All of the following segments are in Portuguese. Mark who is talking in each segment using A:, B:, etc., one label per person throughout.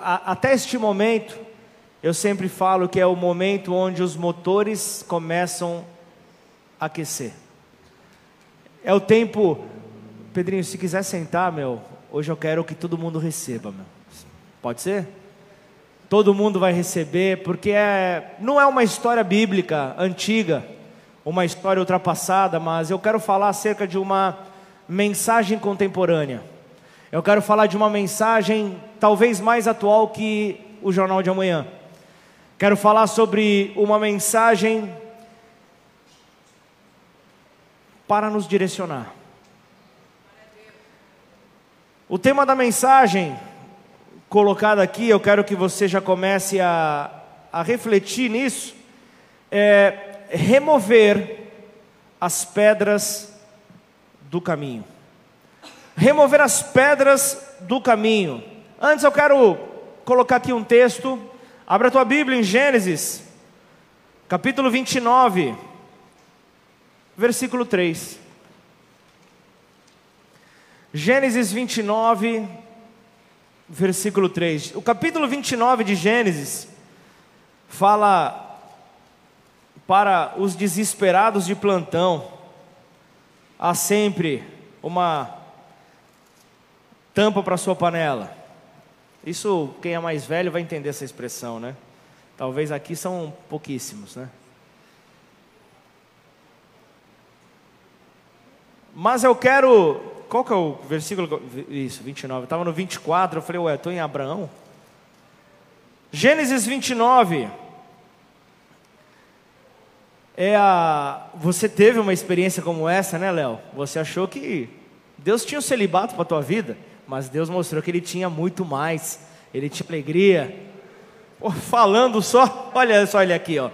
A: até este momento, eu sempre falo que é o momento onde os motores começam a aquecer. É o tempo, Pedrinho, se quiser sentar, meu, hoje eu quero que todo mundo receba, meu. Pode ser? Todo mundo vai receber, porque é, não é uma história bíblica antiga, uma história ultrapassada, mas eu quero falar acerca de uma mensagem contemporânea. Eu quero falar de uma mensagem talvez mais atual que o Jornal de Amanhã. Quero falar sobre uma mensagem para nos direcionar. O tema da mensagem colocada aqui, eu quero que você já comece a, a refletir nisso, é remover as pedras do caminho. Remover as pedras do caminho. Antes eu quero colocar aqui um texto. Abra a tua Bíblia em Gênesis, capítulo 29, versículo 3. Gênesis 29, versículo 3. O capítulo 29 de Gênesis fala para os desesperados de plantão, há sempre uma tampa para sua panela. Isso, quem é mais velho vai entender essa expressão, né? Talvez aqui são pouquíssimos, né? Mas eu quero. Qual que é o versículo? Isso, 29. Eu estava no 24, eu falei, ué, estou em Abraão. Gênesis 29 é a. Você teve uma experiência como essa, né, Léo? Você achou que Deus tinha um celibato para a tua vida, mas Deus mostrou que Ele tinha muito mais. Ele tinha alegria. Pô, falando só, olha só ele aqui, ó.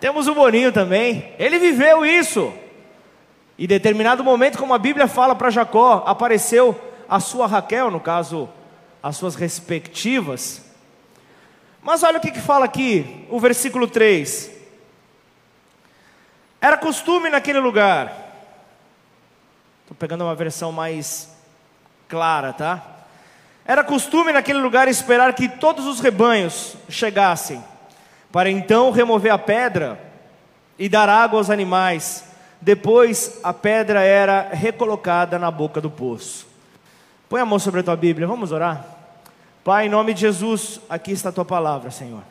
A: Temos o Boninho também. Ele viveu isso. E determinado momento, como a Bíblia fala para Jacó, apareceu a sua Raquel, no caso, as suas respectivas. Mas olha o que, que fala aqui, o versículo 3. Era costume naquele lugar. Estou pegando uma versão mais clara, tá? Era costume naquele lugar esperar que todos os rebanhos chegassem, para então remover a pedra e dar água aos animais. Depois a pedra era recolocada na boca do poço. Põe a mão sobre a tua Bíblia, vamos orar? Pai, em nome de Jesus, aqui está a tua palavra, Senhor.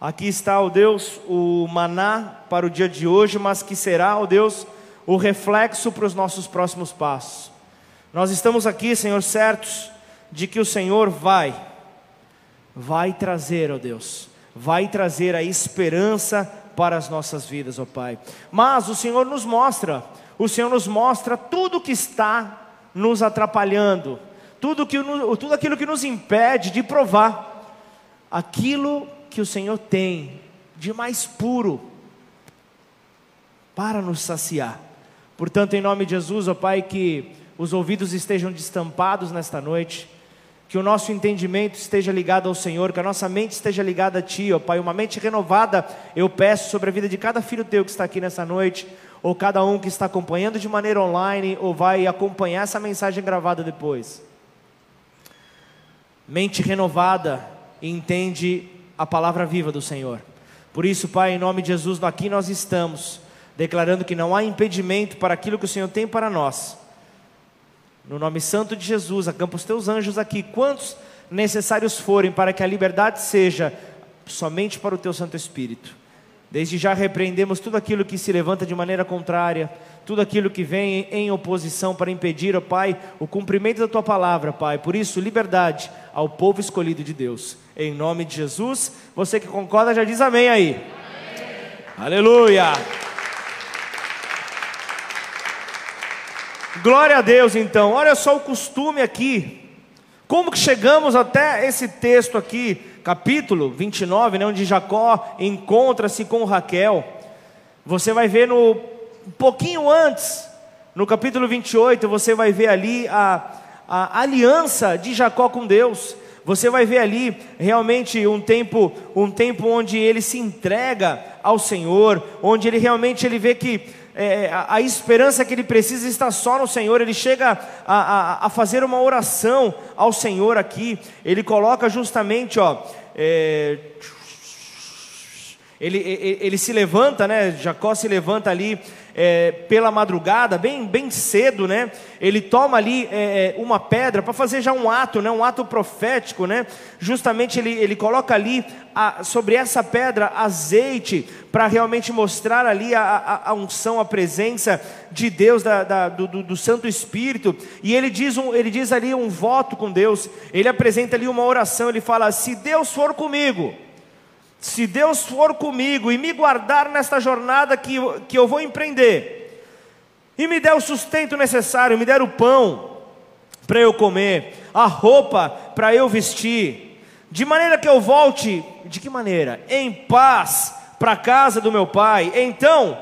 A: Aqui está, ó Deus, o maná para o dia de hoje, mas que será, ó Deus, o reflexo para os nossos próximos passos. Nós estamos aqui, Senhor, certos de que o Senhor vai, vai trazer, ó Deus, vai trazer a esperança para as nossas vidas, ó Pai. Mas o Senhor nos mostra, o Senhor nos mostra tudo que está nos atrapalhando, tudo, que, tudo aquilo que nos impede de provar aquilo que o Senhor tem de mais puro para nos saciar. Portanto, em nome de Jesus, ó Pai, que os ouvidos estejam destampados nesta noite, que o nosso entendimento esteja ligado ao Senhor, que a nossa mente esteja ligada a Ti, ó Pai, uma mente renovada, eu peço sobre a vida de cada filho Teu que está aqui nessa noite, ou cada um que está acompanhando de maneira online, ou vai acompanhar essa mensagem gravada depois. Mente renovada, entende a palavra viva do Senhor. Por isso, Pai, em nome de Jesus, aqui nós estamos, declarando que não há impedimento para aquilo que o Senhor tem para nós. No nome santo de Jesus, acampa os teus anjos aqui, quantos necessários forem, para que a liberdade seja somente para o teu Santo Espírito. Desde já repreendemos tudo aquilo que se levanta de maneira contrária, tudo aquilo que vem em oposição para impedir, ó Pai, o cumprimento da tua palavra, Pai. Por isso, liberdade ao povo escolhido de Deus. Em nome de Jesus, você que concorda já diz amém aí. Amém. Aleluia. Glória a Deus, então. Olha só o costume aqui. Como que chegamos até esse texto aqui, capítulo 29, né, onde Jacó encontra-se com Raquel. Você vai ver no um pouquinho antes, no capítulo 28, você vai ver ali a, a aliança de Jacó com Deus. Você vai ver ali realmente um tempo, um tempo onde ele se entrega ao Senhor, onde ele realmente ele vê que é, a, a, esperança que ele precisa está só no Senhor, ele chega a, a, a, fazer uma oração ao Senhor aqui, ele coloca justamente, ó, é, ele, ele, ele, se levanta, né? Jacó se levanta ali é, pela madrugada, bem, bem cedo, né? Ele toma ali é, é uma pedra para fazer já um ato, né? Um ato profético, né? Justamente ele, ele coloca ali a, sobre essa pedra azeite para realmente mostrar ali a, a, a, unção, a presença de Deus, da, da, do, do, Santo Espírito. E ele diz, um, ele diz ali um voto com Deus. Ele apresenta ali uma oração. Ele fala: se Deus for comigo se Deus for comigo e me guardar nesta jornada que, que eu vou empreender, e me der o sustento necessário, me der o pão para eu comer, a roupa para eu vestir, de maneira que eu volte, de que maneira? Em paz para a casa do meu pai, então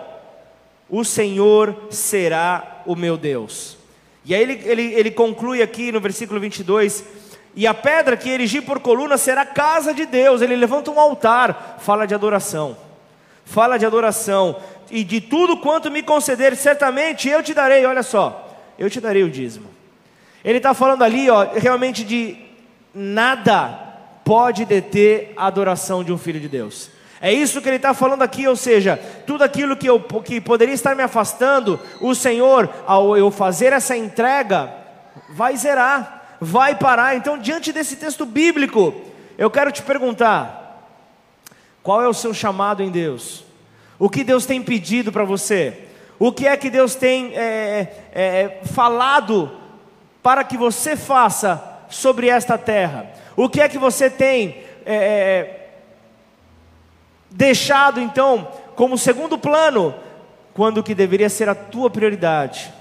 A: o Senhor será o meu Deus. E aí ele, ele, ele conclui aqui no versículo 22 e a pedra que erigi por coluna será casa de Deus. Ele levanta um altar, fala de adoração. Fala de adoração. E de tudo quanto me conceder, certamente eu te darei. Olha só, eu te darei o dízimo. Ele está falando ali, ó, realmente de nada pode deter a adoração de um filho de Deus. É isso que ele está falando aqui, ou seja, tudo aquilo que, eu, que poderia estar me afastando, o Senhor, ao eu fazer essa entrega, vai zerar vai parar. Então, diante desse texto bíblico, eu quero te perguntar: qual é o seu chamado em Deus? O que Deus tem pedido para você? O que é que Deus tem é, é, é, falado para que você faça sobre esta terra? O que é que você tem é, é, deixado então como segundo plano, quando o que deveria ser a tua prioridade?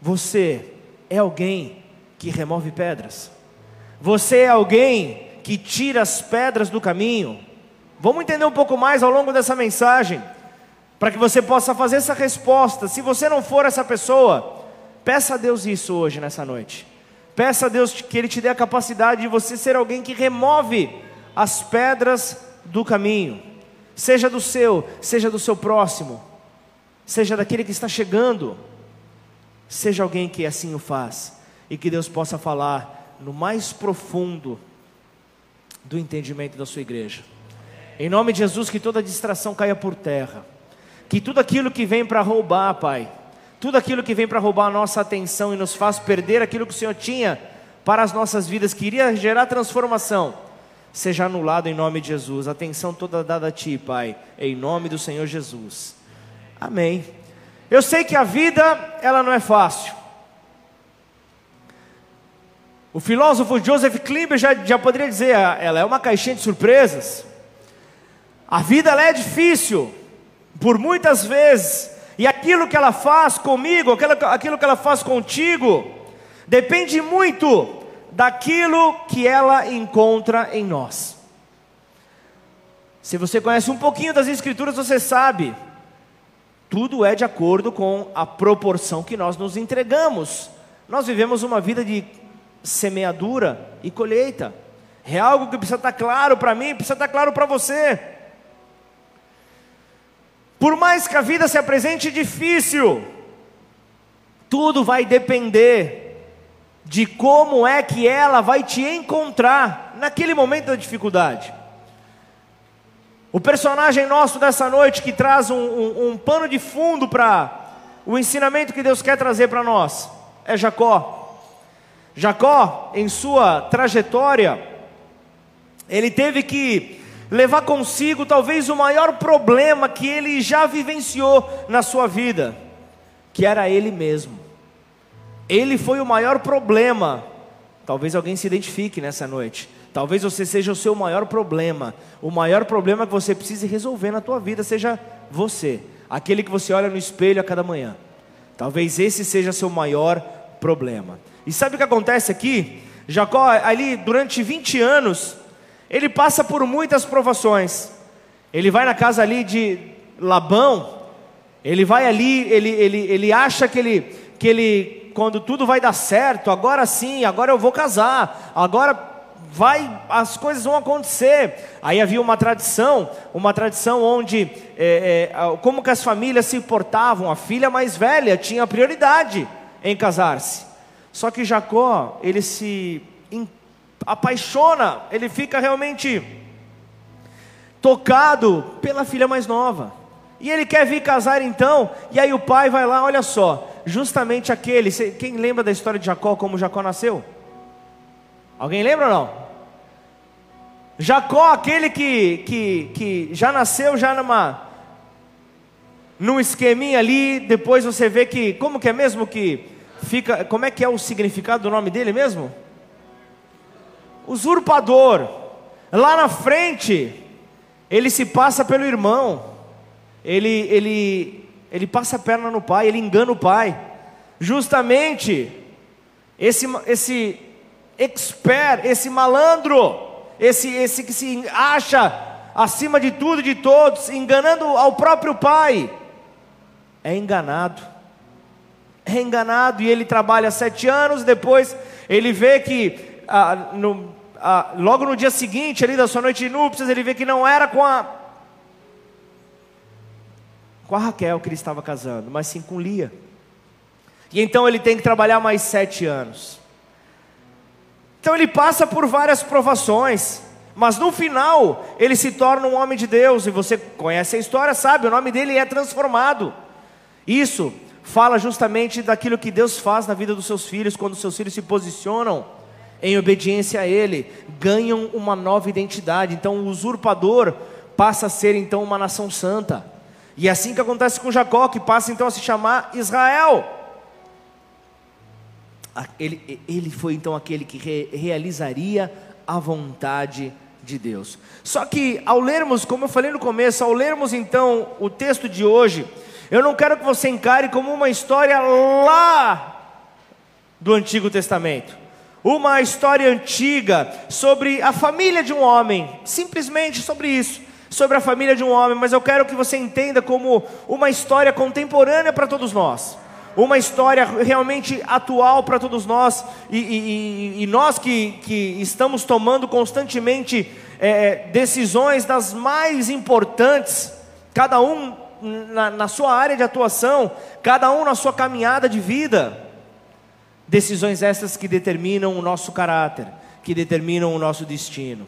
A: Você é alguém que remove pedras. Você é alguém que tira as pedras do caminho. Vamos entender um pouco mais ao longo dessa mensagem, para que você possa fazer essa resposta. Se você não for essa pessoa, peça a Deus isso hoje, nessa noite. Peça a Deus que Ele te dê a capacidade de você ser alguém que remove as pedras do caminho, seja do seu, seja do seu próximo, seja daquele que está chegando. Seja alguém que assim o faz e que Deus possa falar no mais profundo do entendimento da sua igreja. Em nome de Jesus, que toda distração caia por terra. Que tudo aquilo que vem para roubar, Pai, tudo aquilo que vem para roubar a nossa atenção e nos faz perder aquilo que o Senhor tinha para as nossas vidas, que iria gerar transformação, seja anulado em nome de Jesus. Atenção toda dada a Ti, Pai, em nome do Senhor Jesus. Amém. Eu sei que a vida, ela não é fácil. O filósofo Joseph Klimber já, já poderia dizer, ah, ela é uma caixinha de surpresas. A vida é difícil, por muitas vezes, e aquilo que ela faz comigo, aquilo, aquilo que ela faz contigo, depende muito daquilo que ela encontra em nós. Se você conhece um pouquinho das Escrituras, você sabe tudo é de acordo com a proporção que nós nos entregamos. Nós vivemos uma vida de semeadura e colheita. É algo que precisa estar claro para mim, precisa estar claro para você. Por mais que a vida se apresente difícil, tudo vai depender de como é que ela vai te encontrar naquele momento da dificuldade. O personagem nosso dessa noite que traz um, um, um pano de fundo para o ensinamento que Deus quer trazer para nós é Jacó. Jacó, em sua trajetória, ele teve que levar consigo talvez o maior problema que ele já vivenciou na sua vida, que era ele mesmo. Ele foi o maior problema. Talvez alguém se identifique nessa noite. Talvez você seja o seu maior problema. O maior problema que você precise resolver na tua vida seja você, aquele que você olha no espelho a cada manhã. Talvez esse seja seu maior problema. E sabe o que acontece aqui? Jacó, ali durante 20 anos, ele passa por muitas provações. Ele vai na casa ali de Labão, ele vai ali, ele, ele, ele acha que ele, que ele, quando tudo vai dar certo, agora sim, agora eu vou casar, agora vai, as coisas vão acontecer. Aí havia uma tradição, uma tradição onde é, é, como que as famílias se portavam. A filha mais velha tinha prioridade em casar-se. Só que Jacó ele se apaixona, ele fica realmente tocado pela filha mais nova. E ele quer vir casar então, e aí o pai vai lá, olha só, justamente aquele, quem lembra da história de Jacó, como Jacó nasceu? Alguém lembra ou não? Jacó, aquele que, que, que já nasceu já numa num esqueminha ali, depois você vê que, como que é mesmo que fica, como é que é o significado do nome dele mesmo? Usurpador. Lá na frente, ele se passa pelo irmão. Ele ele ele passa a perna no pai, ele engana o pai. Justamente esse esse expert, esse malandro, esse, esse que se acha acima de tudo e de todos, enganando ao próprio pai, é enganado. É enganado e ele trabalha sete anos, depois ele vê que ah, no, ah, logo no dia seguinte, ali da sua noite de núpcias, ele vê que não era com a com a Raquel que ele estava casando, mas sim com Lia. E então ele tem que trabalhar mais sete anos. Então ele passa por várias provações, mas no final ele se torna um homem de Deus, e você conhece a história, sabe, o nome dele é transformado. Isso fala justamente daquilo que Deus faz na vida dos seus filhos, quando seus filhos se posicionam em obediência a Ele, ganham uma nova identidade. Então o usurpador passa a ser então uma nação santa. E é assim que acontece com Jacó, que passa então a se chamar Israel ele, ele foi então aquele que re, realizaria a vontade de Deus. Só que ao lermos, como eu falei no começo, ao lermos então o texto de hoje, eu não quero que você encare como uma história lá do Antigo Testamento. Uma história antiga sobre a família de um homem, simplesmente sobre isso, sobre a família de um homem, mas eu quero que você entenda como uma história contemporânea para todos nós uma história realmente atual para todos nós, e, e, e, nós que, que estamos tomando constantemente é, decisões das mais importantes, cada um na, na sua área de atuação, cada um na sua caminhada de vida. Decisões essas que determinam o nosso caráter, que determinam o nosso destino.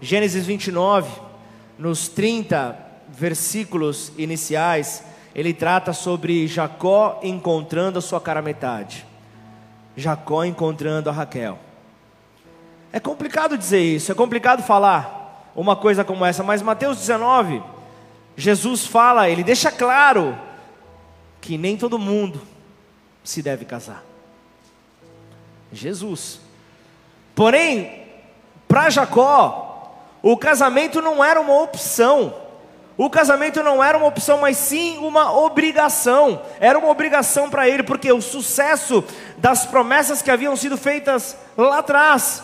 A: Gênesis 29, nos 30 versículos iniciais, ele trata sobre Jacó encontrando a sua cara metade. Jacó encontrando a Raquel. É complicado dizer isso, é complicado falar uma coisa como essa, mas Mateus 19, Jesus fala, ele deixa claro que nem todo mundo se deve casar. Jesus. Porém, para Jacó, o casamento não era uma opção. O casamento não era uma opção, mas sim uma obrigação. Era uma obrigação para ele, porque o sucesso das promessas que haviam sido feitas lá atrás,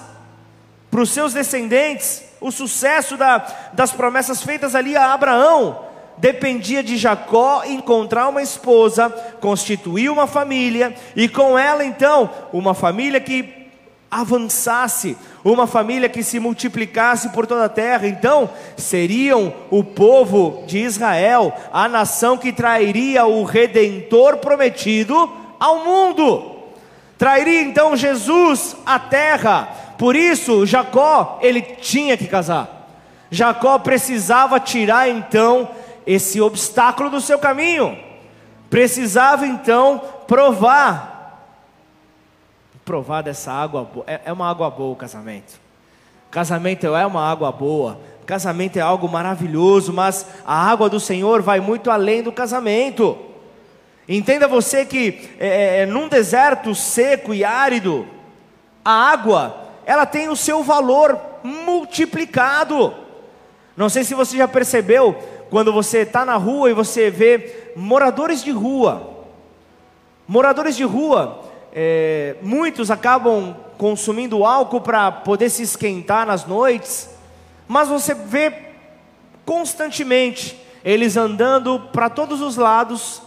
A: para os seus descendentes, o sucesso da, das promessas feitas ali a Abraão, dependia de Jacó encontrar uma esposa, constituir uma família, e com ela então, uma família que avançasse, uma família que se multiplicasse por toda a terra. Então, seriam o povo de Israel, a nação que trairia o redentor prometido ao mundo. Trairia então Jesus à terra. Por isso, Jacó, ele tinha que casar. Jacó precisava tirar então esse obstáculo do seu caminho. Precisava então provar provar dessa água boa. É, é uma água boa o casamento. Casamento é uma água boa. Casamento é algo maravilhoso, mas a água do Senhor vai muito além do casamento. Entenda você que é, é, é, num deserto seco e árido, a água ela tem o seu valor multiplicado. Não sei se você já percebeu quando você está na rua e você vê moradores de rua. Moradores de rua, é, muitos acabam consumindo álcool para poder se esquentar nas noites, mas você vê constantemente eles andando para todos os lados,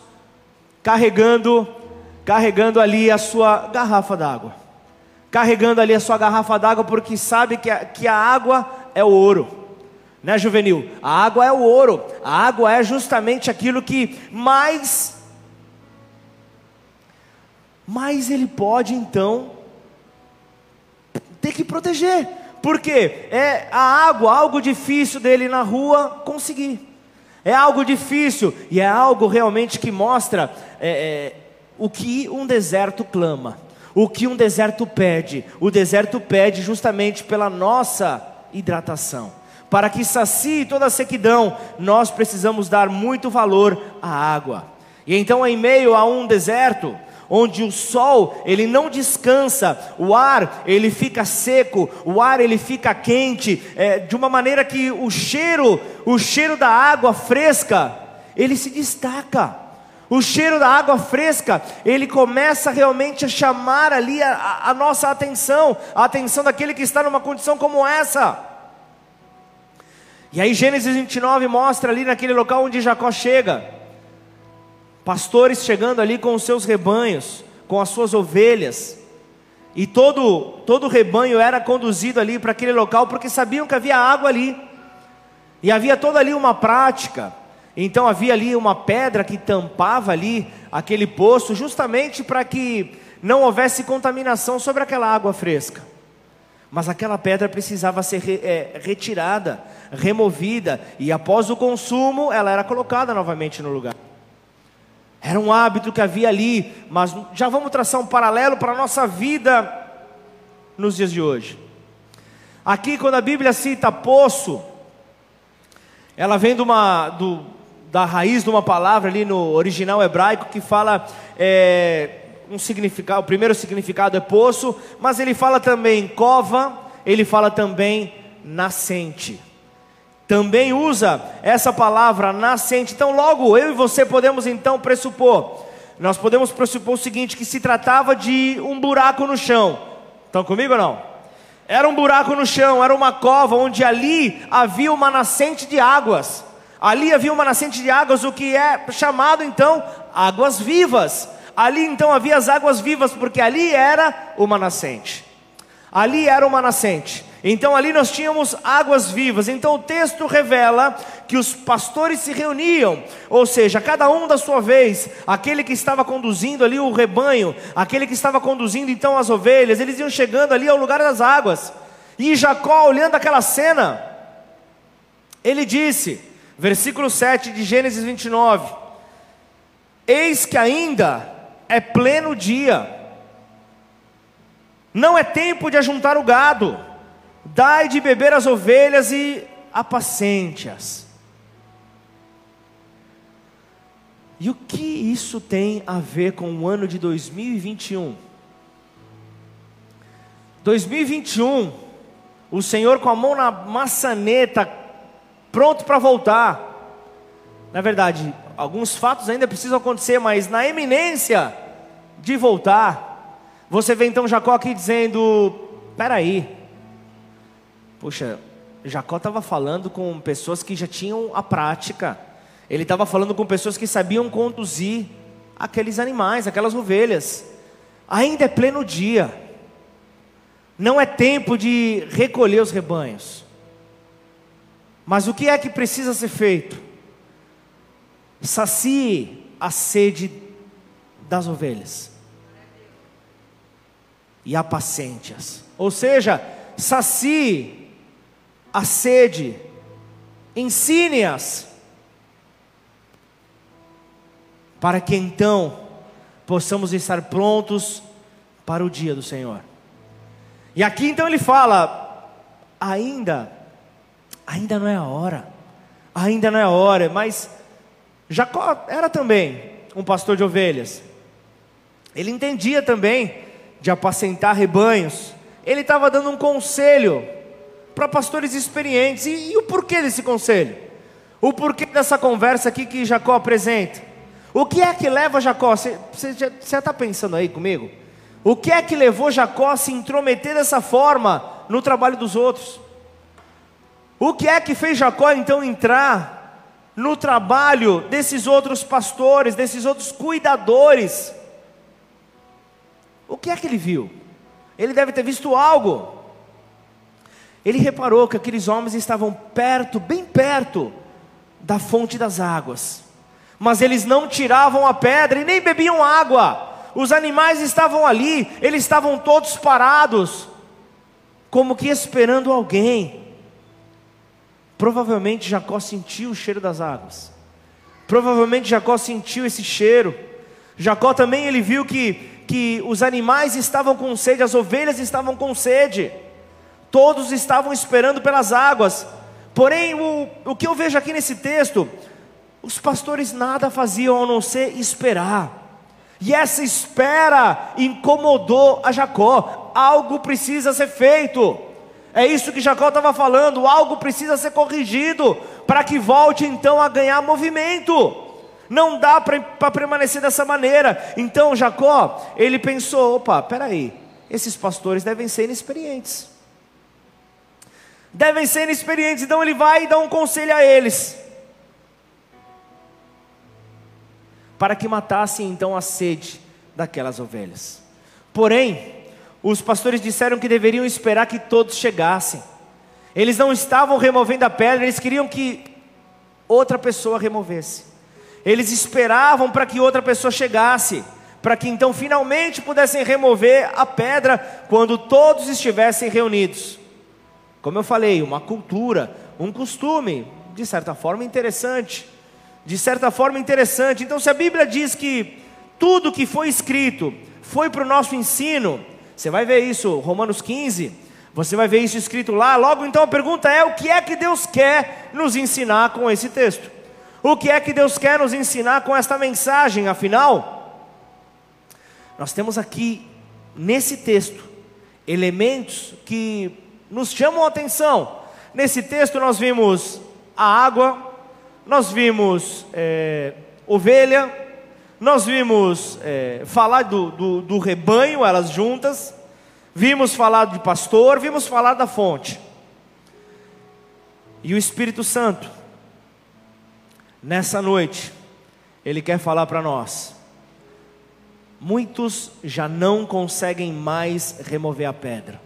A: carregando, carregando ali a sua garrafa d'água, carregando ali a sua garrafa d'água, porque sabe que a, que a água é o ouro. Né, juvenil? A água é o ouro. A água é justamente aquilo que mais mais ele pode então ter que proteger. Porque é a água, algo difícil dele na rua conseguir. É algo difícil e é algo realmente que mostra é, é, o que um deserto clama, o que um deserto pede. O deserto pede justamente pela nossa hidratação. Para que sacie toda a sequidão, nós precisamos dar muito valor à água. E então, em meio a um deserto, onde o sol ele não descansa, o ar ele fica seco, o ar ele fica quente, é, de uma maneira que o cheiro, o cheiro da água fresca, ele se destaca. O cheiro da água fresca, ele começa realmente a chamar ali a, a nossa atenção, a atenção daquele que está numa condição como essa. E aí Gênesis 29 mostra ali naquele local onde Jacó chega pastores chegando ali com os seus rebanhos, com as suas ovelhas, e todo todo o rebanho era conduzido ali para aquele local porque sabiam que havia água ali. E havia toda ali uma prática. Então havia ali uma pedra que tampava ali aquele poço justamente para que não houvesse contaminação sobre aquela água fresca. Mas aquela pedra precisava ser é, retirada, removida, e após o consumo ela era colocada novamente no lugar. Era um hábito que havia ali, mas já vamos traçar um paralelo para a nossa vida nos dias de hoje. Aqui, quando a Bíblia cita poço, ela vem de uma, do, da raiz de uma palavra ali no original hebraico que fala é, um significado. O primeiro significado é poço, mas ele fala também cova, ele fala também nascente também usa essa palavra nascente. Então, logo eu e você podemos então pressupor, nós podemos pressupor o seguinte: que se tratava de um buraco no chão. Estão comigo ou não? Era um buraco no chão, era uma cova onde ali havia uma nascente de águas. Ali havia uma nascente de águas, o que é chamado então águas vivas. Ali então havia as águas vivas, porque ali era uma nascente. Ali era uma nascente. Então ali nós tínhamos águas vivas. Então o texto revela que os pastores se reuniam, ou seja, cada um da sua vez, aquele que estava conduzindo ali o rebanho, aquele que estava conduzindo então as ovelhas, eles iam chegando ali ao lugar das águas. E Jacó, olhando aquela cena, ele disse, versículo 7 de Gênesis 29: Eis que ainda é pleno dia, não é tempo de ajuntar o gado Dai de beber as ovelhas e apacente-as. E o que isso tem a ver com o ano de 2021? 2021, o Senhor com a mão na maçaneta, pronto para voltar. Na verdade, alguns fatos ainda precisam acontecer, mas na eminência de voltar, você vê então Jacó aqui dizendo: peraí, Poxa, Jacó estava falando com pessoas que já tinham a prática. Ele estava falando com pessoas que sabiam conduzir aqueles animais, aquelas ovelhas. Ainda é pleno dia. Não é tempo de recolher os rebanhos. Mas o que é que precisa ser feito? Sacie a sede das ovelhas e apacente-as. Ou seja, sacie a sede, ensine-as, para que então possamos estar prontos para o dia do Senhor. E aqui então ele fala: ainda, ainda não é a hora, ainda não é a hora, mas Jacó era também um pastor de ovelhas, ele entendia também de apacentar rebanhos, ele estava dando um conselho para pastores experientes. E, e o porquê desse conselho? O porquê dessa conversa aqui que Jacó apresenta? O que é que leva Jacó? Você está pensando aí comigo? O que é que levou Jacó a se intrometer dessa forma no trabalho dos outros? O que é que fez Jacó então entrar no trabalho desses outros pastores, desses outros cuidadores? O que é que ele viu? Ele deve ter visto algo. Ele reparou que aqueles homens estavam perto, bem perto da fonte das águas. Mas eles não tiravam a pedra e nem bebiam água. Os animais estavam ali, eles estavam todos parados, como que esperando alguém. Provavelmente Jacó sentiu o cheiro das águas. Provavelmente Jacó sentiu esse cheiro. Jacó também ele viu que, que os animais estavam com sede, as ovelhas estavam com sede. Todos estavam esperando pelas águas. Porém, o, o que eu vejo aqui nesse texto, os pastores nada faziam a não ser esperar. E essa espera incomodou a Jacó. Algo precisa ser feito. É isso que Jacó estava falando. Algo precisa ser corrigido para que volte então a ganhar movimento. Não dá para permanecer dessa maneira. Então Jacó, ele pensou: opa, peraí, esses pastores devem ser inexperientes. Devem ser inexperientes. Então ele vai e dá um conselho a eles. Para que matassem então a sede daquelas ovelhas. Porém, os pastores disseram que deveriam esperar que todos chegassem. Eles não estavam removendo a pedra, eles queriam que outra pessoa removesse. Eles esperavam para que outra pessoa chegasse, para que então finalmente pudessem remover a pedra quando todos estivessem reunidos. Como eu falei, uma cultura, um costume, de certa forma interessante. De certa forma interessante. Então, se a Bíblia diz que tudo que foi escrito foi para o nosso ensino, você vai ver isso, Romanos 15, você vai ver isso escrito lá. Logo então a pergunta é: o que é que Deus quer nos ensinar com esse texto? O que é que Deus quer nos ensinar com esta mensagem? Afinal, nós temos aqui nesse texto elementos que nos chamam a atenção. Nesse texto nós vimos a água, nós vimos é, ovelha, nós vimos é, falar do, do, do rebanho, elas juntas, vimos falar de pastor, vimos falar da fonte. E o Espírito Santo, nessa noite, ele quer falar para nós. Muitos já não conseguem mais remover a pedra.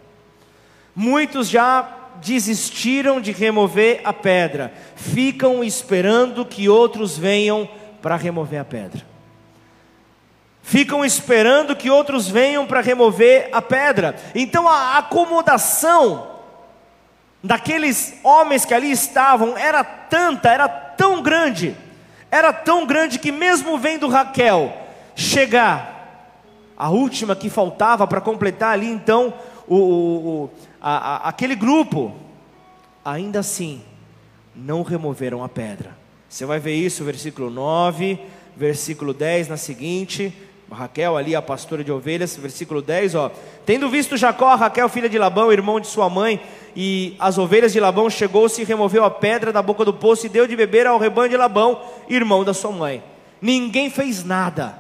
A: Muitos já desistiram de remover a pedra, ficam esperando que outros venham para remover a pedra ficam esperando que outros venham para remover a pedra. Então a acomodação daqueles homens que ali estavam era tanta, era tão grande, era tão grande que mesmo vendo Raquel chegar, a última que faltava para completar ali então o, o a, a, aquele grupo, ainda assim não removeram a pedra. Você vai ver isso, versículo 9, versículo 10 na seguinte, Raquel ali, a pastora de ovelhas, versículo 10, ó. Tendo visto Jacó, Raquel, filha de Labão, irmão de sua mãe, e as ovelhas de Labão, chegou-se e removeu a pedra da boca do poço e deu de beber ao rebanho de Labão, irmão da sua mãe. Ninguém fez nada.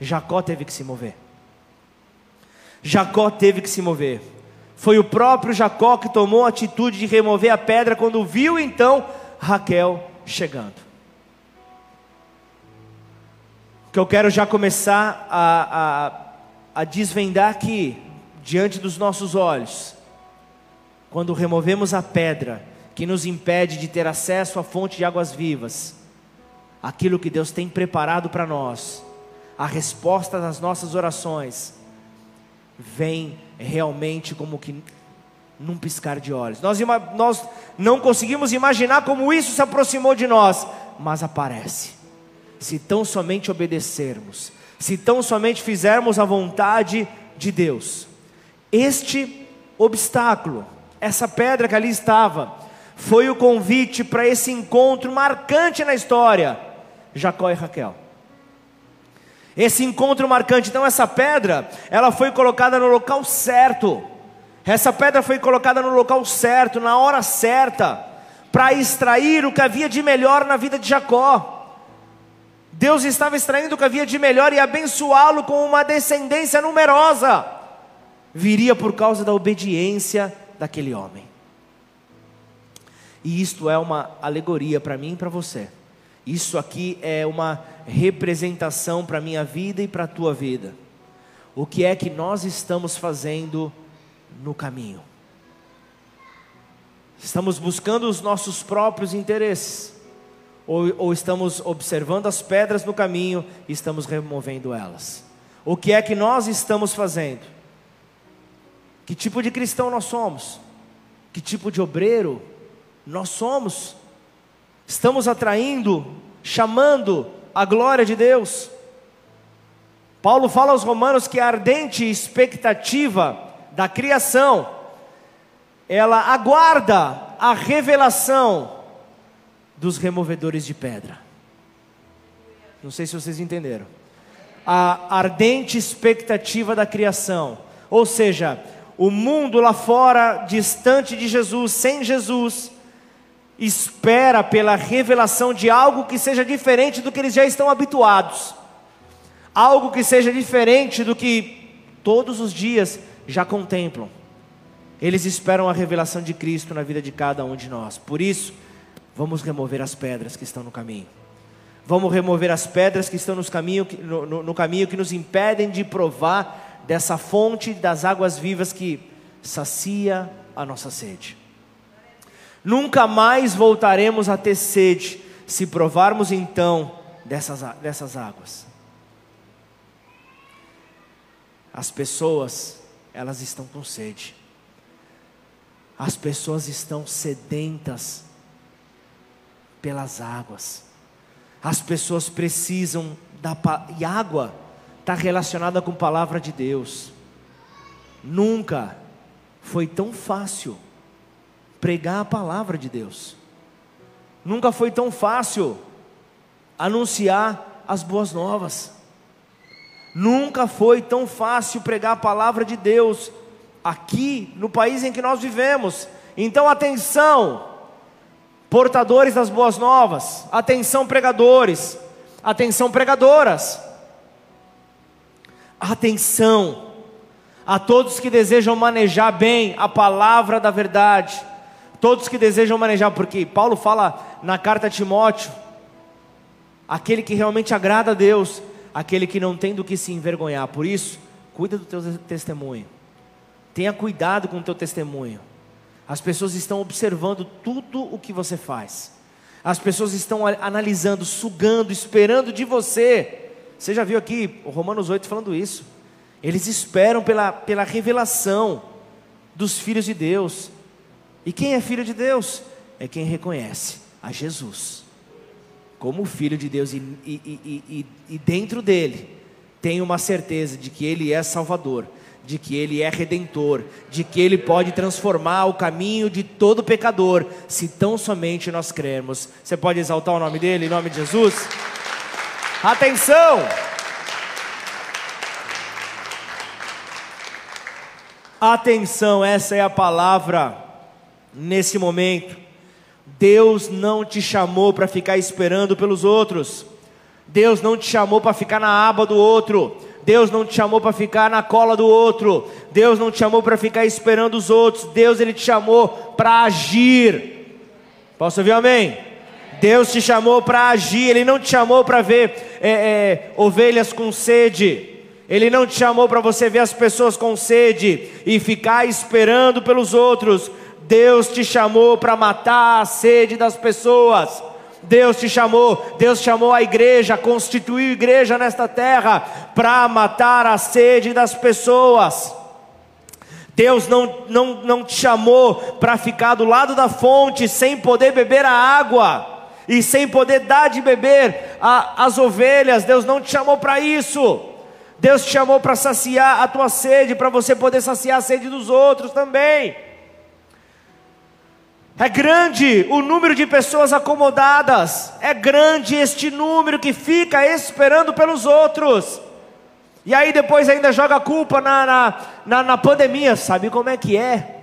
A: Jacó teve que se mover. Jacó teve que se mover. Foi o próprio Jacó que tomou a atitude de remover a pedra quando viu então Raquel chegando. Que eu quero já começar a, a, a desvendar aqui, diante dos nossos olhos, quando removemos a pedra que nos impede de ter acesso à fonte de águas vivas, aquilo que Deus tem preparado para nós, a resposta das nossas orações, vem realmente como que num piscar de olhos. Nós, nós não conseguimos imaginar como isso se aproximou de nós, mas aparece se tão somente obedecermos, se tão somente fizermos a vontade de Deus. Este obstáculo, essa pedra que ali estava, foi o convite para esse encontro marcante na história, Jacó e Raquel. Esse encontro marcante, então essa pedra, ela foi colocada no local certo. Essa pedra foi colocada no local certo, na hora certa, para extrair o que havia de melhor na vida de Jacó. Deus estava extraindo o que havia de melhor e abençoá-lo com uma descendência numerosa. Viria por causa da obediência daquele homem. E isto é uma alegoria para mim e para você. Isso aqui é uma representação para a minha vida e para a tua vida. o que é que nós estamos fazendo no caminho. Estamos buscando os nossos próprios interesses, ou, ou estamos observando as pedras no caminho e estamos removendo elas? O que é que nós estamos fazendo? Que tipo de cristão nós somos? Que tipo de obreiro nós somos? Estamos atraindo, chamando a glória de Deus? Paulo fala aos Romanos que a ardente expectativa da criação, ela aguarda a revelação dos removedores de pedra. Não sei se vocês entenderam. A ardente expectativa da criação, ou seja, o mundo lá fora, distante de Jesus, sem Jesus, espera pela revelação de algo que seja diferente do que eles já estão habituados algo que seja diferente do que todos os dias já contemplam. Eles esperam a revelação de Cristo na vida de cada um de nós. Por isso, vamos remover as pedras que estão no caminho. Vamos remover as pedras que estão caminho, no, no, no caminho que nos impedem de provar dessa fonte das águas vivas que sacia a nossa sede. Nunca mais voltaremos a ter sede se provarmos então dessas, dessas águas. As pessoas, elas estão com sede. As pessoas estão sedentas pelas águas. As pessoas precisam da e água está relacionada com a palavra de Deus. Nunca foi tão fácil pregar a palavra de Deus. Nunca foi tão fácil anunciar as boas novas. Nunca foi tão fácil pregar a palavra de Deus aqui no país em que nós vivemos. Então, atenção, portadores das boas novas, atenção, pregadores, atenção, pregadoras, atenção a todos que desejam manejar bem a palavra da verdade, todos que desejam manejar, porque Paulo fala na carta a Timóteo, aquele que realmente agrada a Deus, aquele que não tem do que se envergonhar. Por isso, cuida do teu testemunho. Tenha cuidado com o teu testemunho. As pessoas estão observando tudo o que você faz. As pessoas estão analisando, sugando, esperando de você. Você já viu aqui o Romanos 8 falando isso? Eles esperam pela, pela revelação dos filhos de Deus. E quem é filho de Deus? É quem reconhece a Jesus como filho de Deus e, e, e, e, dentro dele tem uma certeza de que ele é Salvador, de que ele é Redentor, de que ele pode transformar o caminho de todo pecador, se tão somente nós cremos. Você pode exaltar o nome dele, em nome de Jesus? Atenção! Atenção, essa é a palavra nesse momento. Deus não te chamou para ficar esperando pelos outros. Deus não te chamou para ficar na aba do outro. Deus não te chamou para ficar na cola do outro. Deus não te chamou para ficar esperando os outros. Deus ele te chamou para agir. Posso ouvir amém? Deus te chamou para agir. Ele não te chamou para ver é, é, ovelhas com sede. Ele não te chamou para você ver as pessoas com sede e ficar esperando pelos outros. Deus te chamou para matar a sede das pessoas. Deus te chamou, Deus chamou a igreja, constituiu igreja nesta terra para matar a sede das pessoas. Deus não, não, não te chamou para ficar do lado da fonte sem poder beber a água e sem poder dar de beber às ovelhas. Deus não te chamou para isso. Deus te chamou para saciar a tua sede, para você poder saciar a sede dos outros também. É grande o número de pessoas acomodadas, é grande este número que fica esperando pelos outros. E aí depois ainda joga a culpa na, na, na, na pandemia, sabe como é que é?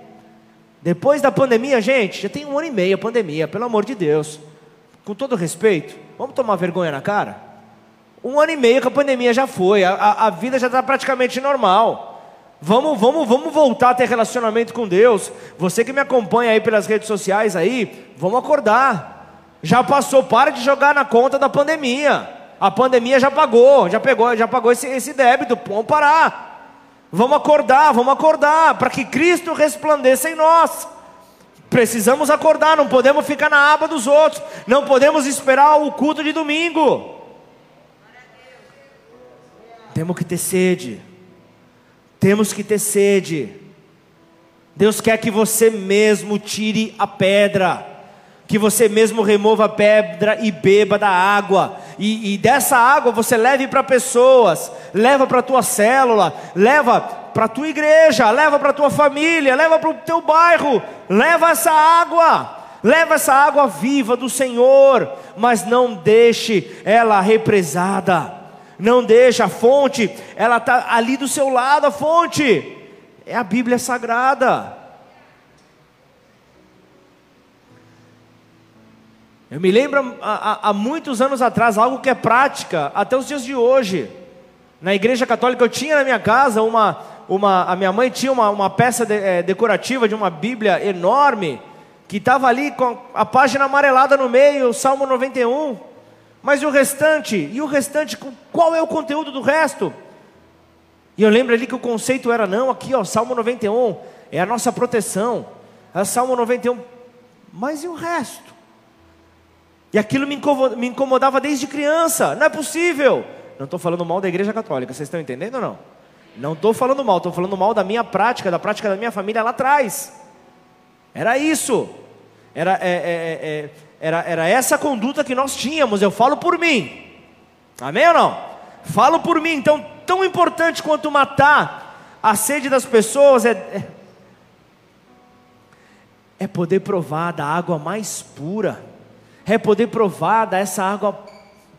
A: Depois da pandemia, gente, já tem um ano e meio a pandemia, pelo amor de Deus. Com todo respeito, vamos tomar vergonha na cara? Um ano e meio que a pandemia já foi, a, a, vida já está praticamente normal. Vamos, vamos, vamos voltar a ter relacionamento com Deus. Você que me acompanha aí pelas redes sociais aí, vamos acordar. Já passou, para de jogar na conta da pandemia. A pandemia já pagou, já pegou, já pagou esse, esse débito. Vamos parar. Vamos acordar, vamos acordar, para que Cristo resplandeça em nós. Precisamos acordar, não podemos ficar na aba dos outros, não podemos esperar o culto de domingo. Temos que ter sede, temos que ter sede. Deus quer que você mesmo tire a pedra que você mesmo remova a pedra e beba da água, e, e dessa água você leve para pessoas, leva para a tua célula, leva para a tua igreja, leva para a tua família, leva para o teu bairro, leva essa água, leva essa água viva do Senhor, mas não deixe ela represada, não deixe a fonte, ela está ali do seu lado, a fonte, é a Bíblia Sagrada. Eu me lembro há, há, muitos anos atrás, algo que é prática até os dias de hoje. Na igreja católica eu tinha na minha casa uma, uma a minha mãe tinha uma, uma peça de, é, decorativa de uma Bíblia enorme, que estava ali com a página amarelada no meio, o Salmo 91. Mas e o restante? E o restante, qual é o conteúdo do resto? E eu lembro ali que o conceito era, não, aqui ó, Salmo 91 é a nossa proteção. É Salmo 91. Mas e o resto? E aquilo me incomodava desde criança. Não é possível. Não estou falando mal da igreja católica, vocês estão entendendo ou não? Não estou falando mal, estou falando mal da minha prática, da prática da minha família lá atrás. Era isso. Era, é, é, é, é, era, era essa conduta que nós tínhamos. Eu falo por mim. Amém ou não? Falo por mim. Então, tão importante quanto matar a sede das pessoas é, é, é poder provar da água mais pura é poder provar dessa água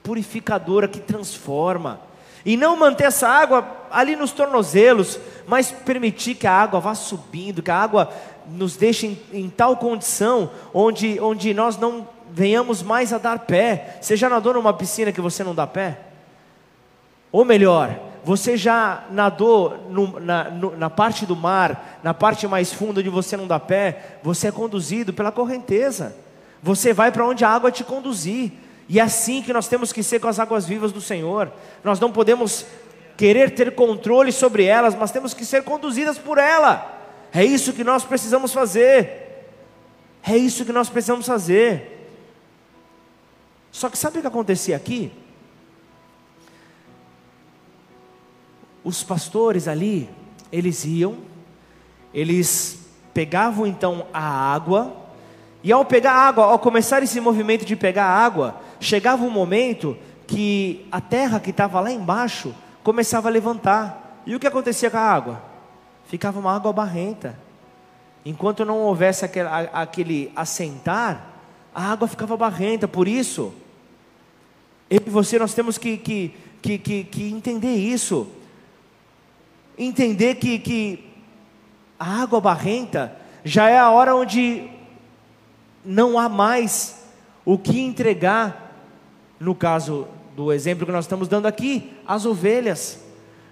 A: purificadora que transforma. E não manter essa água ali nos tornozelos, mas permitir que a água vá subindo, que a água nos deixe em, em tal condição onde, onde nós não venhamos mais a dar pé. Você já nadou numa piscina que você não dá pé? Ou melhor, você já nadou no, na, no, na parte do mar, na parte mais funda onde você não dá pé, você é conduzido pela correnteza. Você vai para onde a água te conduzir. E é assim que nós temos que ser com as águas vivas do Senhor. Nós não podemos querer ter controle sobre elas, mas temos que ser conduzidas por ela. É isso que nós precisamos fazer. É isso que nós precisamos fazer. Só que sabe o que acontecia aqui? Os pastores ali, eles iam, eles pegavam então a água, e ao pegar água, ao começar esse movimento de pegar água, chegava um momento que a terra que estava lá embaixo começava a levantar. E o que acontecia com a água? Ficava uma água barrenta. Enquanto não houvesse aquele, aquele assentar, a água ficava barrenta. Por isso, eu e você nós temos que, que, que, que, que entender isso. Entender que, que a água barrenta já é a hora onde não há mais o que entregar, no caso do exemplo que nós estamos dando aqui, as ovelhas.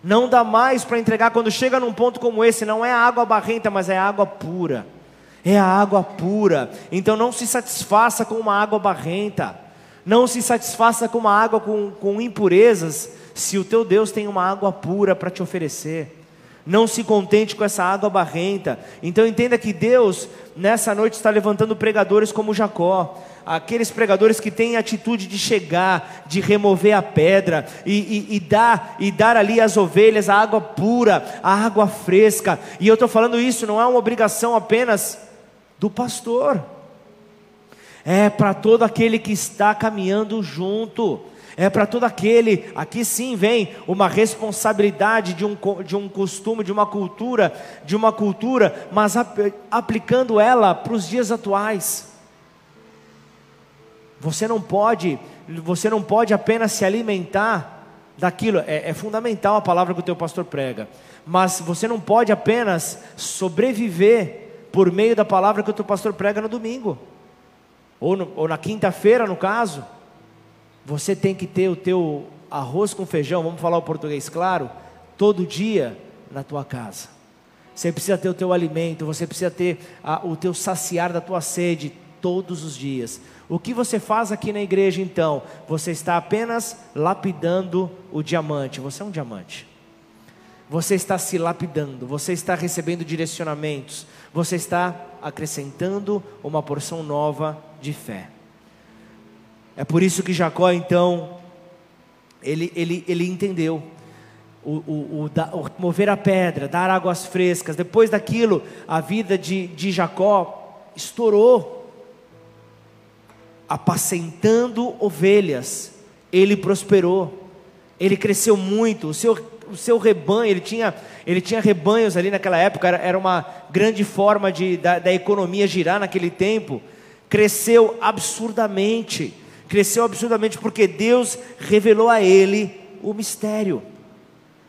A: Não dá mais para entregar quando chega num ponto como esse, não é água barrenta, mas é água pura. É a água pura. Então não se satisfaça com uma água barrenta. Não se satisfaça com uma água com, com impurezas, se o teu Deus tem uma água pura para te oferecer. Não se contente com essa água barrenta. Então entenda que Deus, nessa noite, está levantando pregadores como Jacó. Aqueles pregadores que têm a atitude de chegar, de remover a pedra e, e, e, dar, e dar ali às ovelhas a água pura, a água fresca. E eu estou falando isso, não é uma obrigação apenas do pastor, é para todo aquele que está caminhando junto é para todo aquele, aqui sim vem uma responsabilidade de um, de um costume, de uma cultura, de uma cultura, mas ap aplicando ela para os dias atuais. Você não pode, você não pode apenas se alimentar daquilo, é, é fundamental a palavra que o teu pastor prega, mas você não pode apenas sobreviver por meio da palavra que o teu pastor prega no domingo, ou, no, ou na quinta-feira, no caso. Você tem que ter o teu arroz com feijão, vamos falar o português claro, todo dia na tua casa. Você precisa ter o teu alimento, você precisa ter a, o teu saciar da tua sede todos os dias. O que você faz aqui na igreja então? Você está apenas lapidando o diamante. Você é um diamante. você está se lapidando, você está recebendo direcionamentos, você está acrescentando uma porção nova de fé. É por isso que Jacó, então, ele, ele, ele entendeu. O, o, o, o, mover a pedra, dar águas frescas. Depois daquilo, a vida de, de Jacó estourou, apacentando ovelhas. Ele prosperou, ele cresceu muito. O seu, o seu rebanho, ele tinha, ele tinha rebanhos ali naquela época, era, era uma grande forma de, da, da economia girar naquele tempo. Cresceu absurdamente cresceu absurdamente porque Deus revelou a ele o mistério,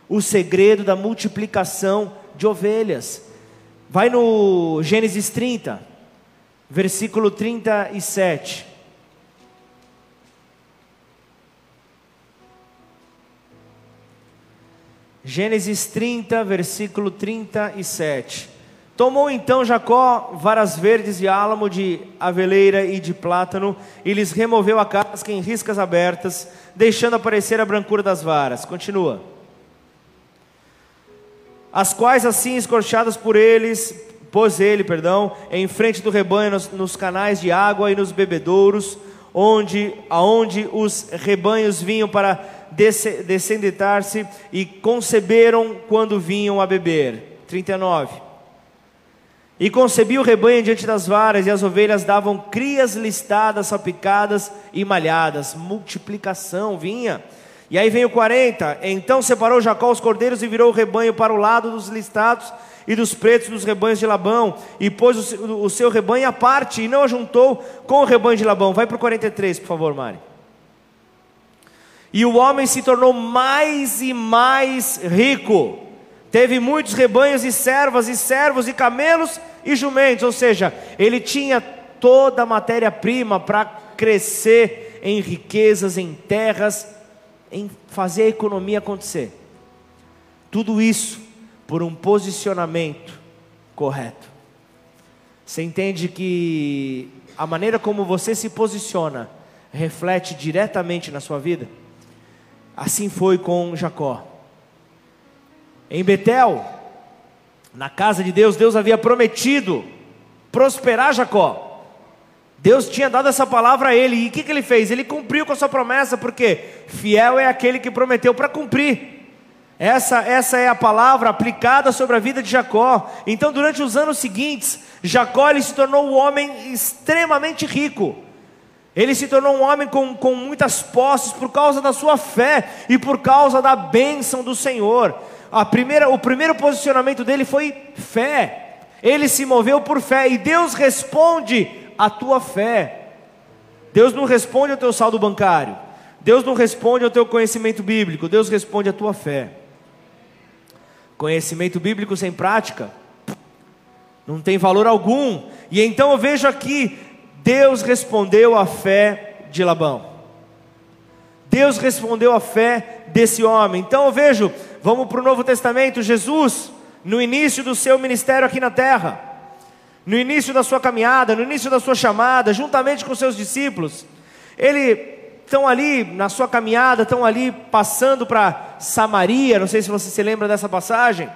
A: o segredo da multiplicação de ovelhas. Vai no Gênesis 30, versículo 37. Gênesis 30, versículo 37. Tomou então Jacó varas verdes de álamo, de aveleira e de plátano, e lhes removeu a casca em riscas abertas, deixando aparecer a brancura das varas. Continua. As quais assim escorchadas por eles, pôs ele, perdão, em frente do rebanho nos, nos canais de água e nos bebedouros, onde aonde os rebanhos vinham para descendentar-se e conceberam quando vinham a beber. 39. E concebia o rebanho diante das varas, e as ovelhas davam crias listadas, salpicadas e malhadas. Multiplicação vinha. E aí vem o 40. Então separou Jacó os cordeiros e virou o rebanho para o lado dos listados e dos pretos dos rebanhos de Labão, e pôs o seu rebanho à parte, e não ajuntou com o rebanho de Labão. Vai para o 43, por favor, Mari. E o homem se tornou mais e mais rico Teve muitos rebanhos e servas e servos e camelos e jumentos, ou seja, ele tinha toda a matéria-prima para crescer em riquezas, em terras, em fazer a economia acontecer. Tudo isso por um posicionamento correto. Você entende que a maneira como você se posiciona reflete diretamente na sua vida? Assim foi com Jacó. Em Betel, na casa de Deus, Deus havia prometido prosperar Jacó. Deus tinha dado essa palavra a ele, e o que, que ele fez? Ele cumpriu com a sua promessa, porque fiel é aquele que prometeu para cumprir. Essa, essa é a palavra aplicada sobre a vida de Jacó. Então, durante os anos seguintes, Jacó se tornou um homem extremamente rico. Ele se tornou um homem com, com muitas posses por causa da sua fé e por causa da bênção do Senhor a primeira, o primeiro posicionamento dele foi fé. Ele se moveu por fé e Deus responde à tua fé. Deus não responde ao teu saldo bancário. Deus não responde ao teu conhecimento bíblico. Deus responde à tua fé. Conhecimento bíblico sem prática não tem valor algum. E então eu vejo aqui Deus respondeu à fé de Labão. Deus respondeu à fé desse homem. Então eu vejo Vamos para o Novo Testamento, Jesus, no início do seu ministério aqui na terra, no início da sua caminhada, no início da sua chamada, juntamente com seus discípulos, ele estão ali na sua caminhada, estão ali passando para Samaria, não sei se você se lembra dessa passagem,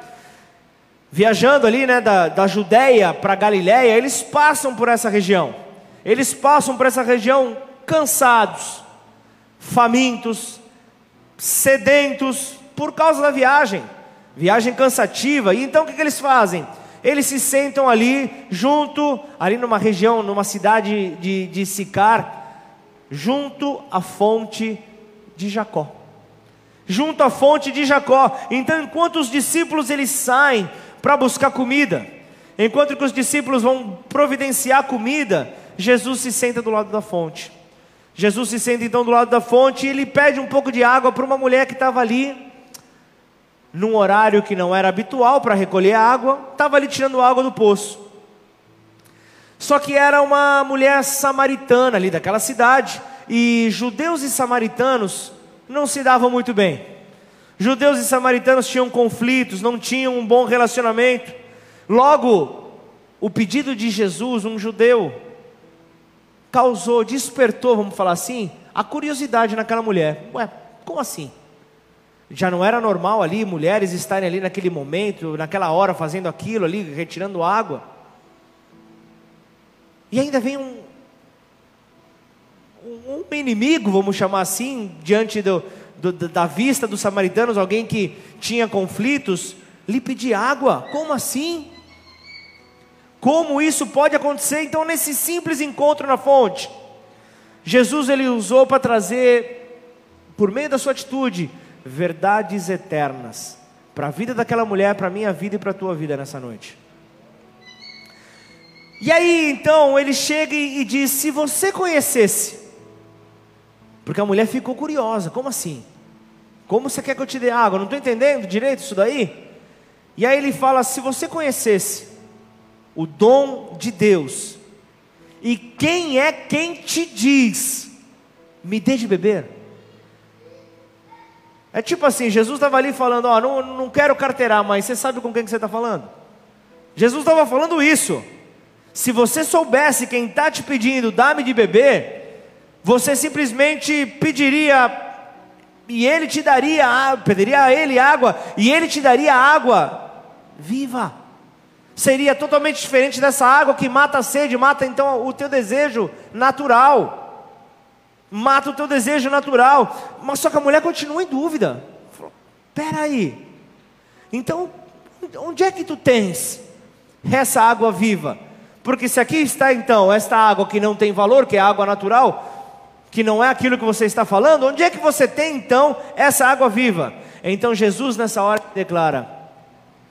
A: viajando ali né, da, da Judéia para Galiléia, eles passam por essa região, eles passam por essa região cansados, famintos, sedentos, por causa da viagem, viagem cansativa. E então o que, que eles fazem? Eles se sentam ali, junto, ali numa região, numa cidade de, de Sicar, junto à fonte de Jacó. Junto à fonte de Jacó. Então, enquanto os discípulos eles saem para buscar comida, enquanto que os discípulos vão providenciar comida, Jesus se senta do lado da fonte. Jesus se senta então do lado da fonte e ele pede um pouco de água para uma mulher que estava ali num horário que não era habitual para recolher água, estava ali tirando água do poço. Só que era uma mulher samaritana ali daquela cidade, e judeus e samaritanos não se davam muito bem. Judeus e samaritanos tinham conflitos, não tinham um bom relacionamento. Logo, o pedido de Jesus, um judeu, causou, despertou, vamos falar assim, a curiosidade naquela mulher. Ué, como assim? Já não era normal ali mulheres estarem ali naquele momento, naquela hora, fazendo aquilo ali, retirando água. E ainda vem um, um, um inimigo, vamos chamar assim, diante do, do, da vista dos samaritanos, alguém que tinha conflitos, lhe pedir água. Como assim? Como isso pode acontecer? Então, nesse simples encontro na fonte, Jesus ele usou para trazer, por meio da sua atitude, verdades eternas para a vida daquela mulher, para a minha vida e para a tua vida nessa noite. E aí então ele chega e diz: se você conhecesse, porque a mulher ficou curiosa, como assim? Como você quer que eu te dê água? Não estou entendendo direito isso daí? E aí ele fala: se você conhecesse o dom de Deus, e quem é quem te diz, me dê de beber? É tipo assim, Jesus estava ali falando, ó, não, não quero carteirar, mas você sabe com quem que você está falando? Jesus estava falando isso. Se você soubesse quem está te pedindo, dá-me de beber, você simplesmente pediria e ele te daria, pediria a ele água, e ele te daria água viva. Seria totalmente diferente dessa água que mata a sede, mata então o teu desejo natural mata o teu desejo natural. Mas só que a mulher continua em dúvida. Falou, peraí, então onde é que tu tens essa água viva? Porque se aqui está então esta água que não tem valor, que é água natural, que não é aquilo que você está falando, onde é que você tem então essa água viva? Então Jesus nessa hora declara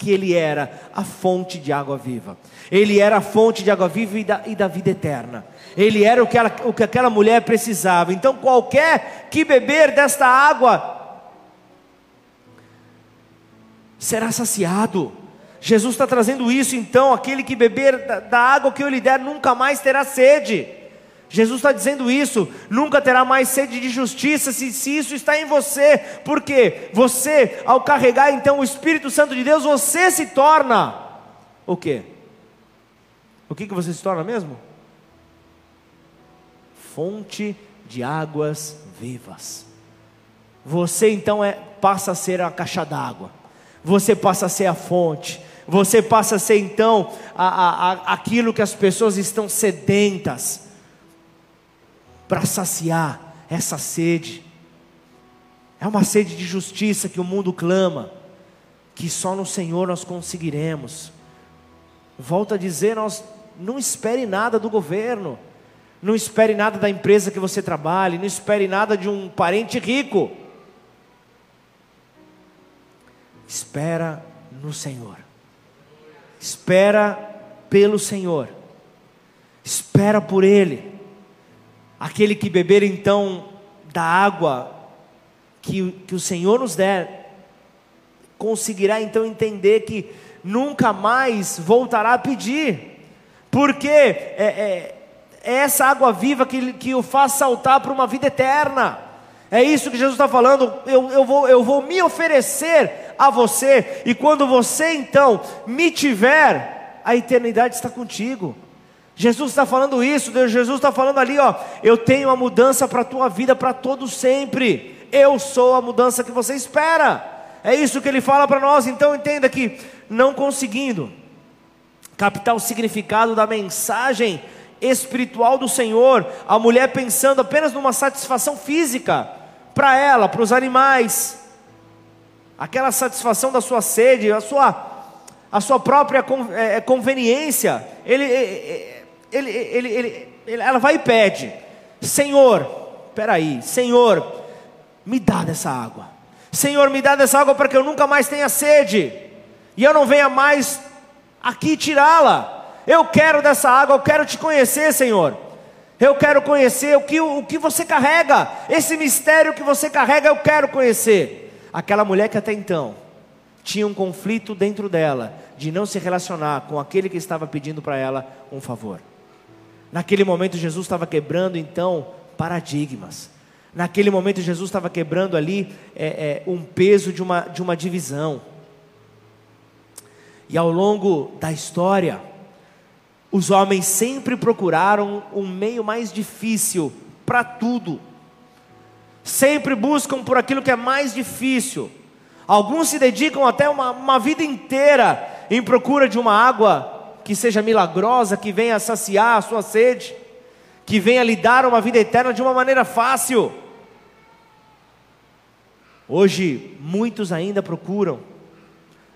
A: que ele era a fonte de água viva. Ele era a fonte de água viva e da, e da vida eterna. Ele era o que, ela, o que aquela mulher precisava. Então, qualquer que beber desta água será saciado. Jesus está trazendo isso, então, aquele que beber da, da água que eu lhe der nunca mais terá sede. Jesus está dizendo isso, nunca terá mais sede de justiça se, se isso está em você, porque você, ao carregar então o Espírito Santo de Deus, você se torna o quê? O que, que você se torna mesmo? Fonte de águas vivas. Você então é, passa a ser a caixa d'água, você passa a ser a fonte, você passa a ser então a, a, a, aquilo que as pessoas estão sedentas para saciar essa sede. É uma sede de justiça que o mundo clama, que só no Senhor nós conseguiremos. Volto a dizer, nós não espere nada do governo. Não espere nada da empresa que você trabalhe. Não espere nada de um parente rico. Espera no Senhor. Espera pelo Senhor. Espera por Ele. Aquele que beber então da água que, que o Senhor nos der, conseguirá então entender que nunca mais voltará a pedir porque é, é, é essa água viva que, que o faz saltar para uma vida eterna. É isso que Jesus está falando. Eu, eu, vou, eu vou me oferecer a você, e quando você então me tiver, a eternidade está contigo. Jesus está falando isso, Deus, Jesus está falando ali, ó, eu tenho a mudança para a tua vida para todo sempre. Eu sou a mudança que você espera. É isso que ele fala para nós. Então entenda que não conseguindo captar o significado da mensagem espiritual do Senhor, a mulher pensando apenas numa satisfação física para ela, para os animais, aquela satisfação da sua sede, a sua, a sua própria é, é, conveniência. Ele, ele, ele, ele, ela vai e pede: Senhor, peraí, Senhor, me dá dessa água. Senhor, me dá dessa água para que eu nunca mais tenha sede e eu não venha mais aqui tirá-la. Eu quero dessa água, eu quero te conhecer, Senhor. Eu quero conhecer o que, o que você carrega, esse mistério que você carrega, eu quero conhecer. Aquela mulher que até então tinha um conflito dentro dela de não se relacionar com aquele que estava pedindo para ela um favor. Naquele momento, Jesus estava quebrando então paradigmas. Naquele momento, Jesus estava quebrando ali é, é, um peso de uma, de uma divisão. E ao longo da história, os homens sempre procuraram um meio mais difícil para tudo. Sempre buscam por aquilo que é mais difícil. Alguns se dedicam até uma, uma vida inteira em procura de uma água que seja milagrosa, que venha saciar a sua sede, que venha lhe dar uma vida eterna de uma maneira fácil. Hoje, muitos ainda procuram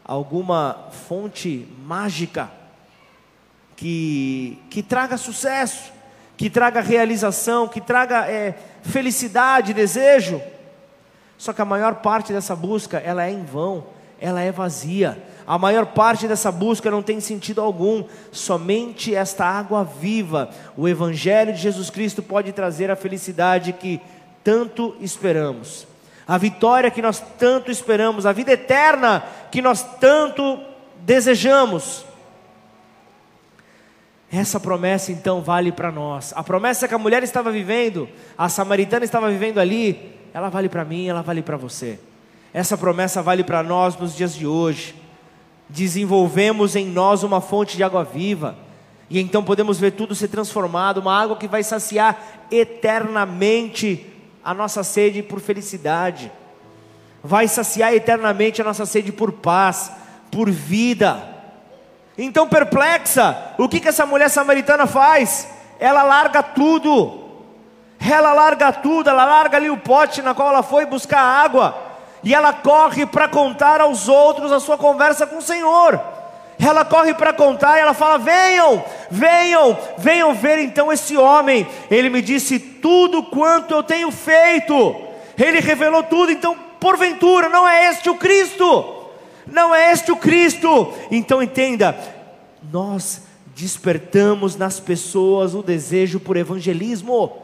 A: alguma fonte mágica que, que traga sucesso, que traga realização, que traga é, felicidade, desejo. Só que a maior parte dessa busca, ela é em vão, ela é vazia. A maior parte dessa busca não tem sentido algum. Somente esta água viva, o Evangelho de Jesus Cristo, pode trazer a felicidade que tanto esperamos, a vitória que nós tanto esperamos, a vida eterna que nós tanto desejamos. Essa promessa então vale para nós. A promessa que a mulher estava vivendo, a samaritana estava vivendo ali, ela vale para mim, ela vale para você. Essa promessa vale para nós nos dias de hoje. Desenvolvemos em nós uma fonte de água viva, e então podemos ver tudo ser transformado, uma água que vai saciar eternamente a nossa sede por felicidade, vai saciar eternamente a nossa sede por paz, por vida. Então, perplexa, o que, que essa mulher samaritana faz? Ela larga tudo, ela larga tudo, ela larga ali o pote na qual ela foi buscar água, e ela corre para contar aos outros a sua conversa com o Senhor. Ela corre para contar e ela fala: Venham, venham, venham ver então esse homem. Ele me disse tudo quanto eu tenho feito. Ele revelou tudo, então, porventura, não é este o Cristo? não é este o Cristo. Então entenda, nós despertamos nas pessoas o desejo por evangelismo.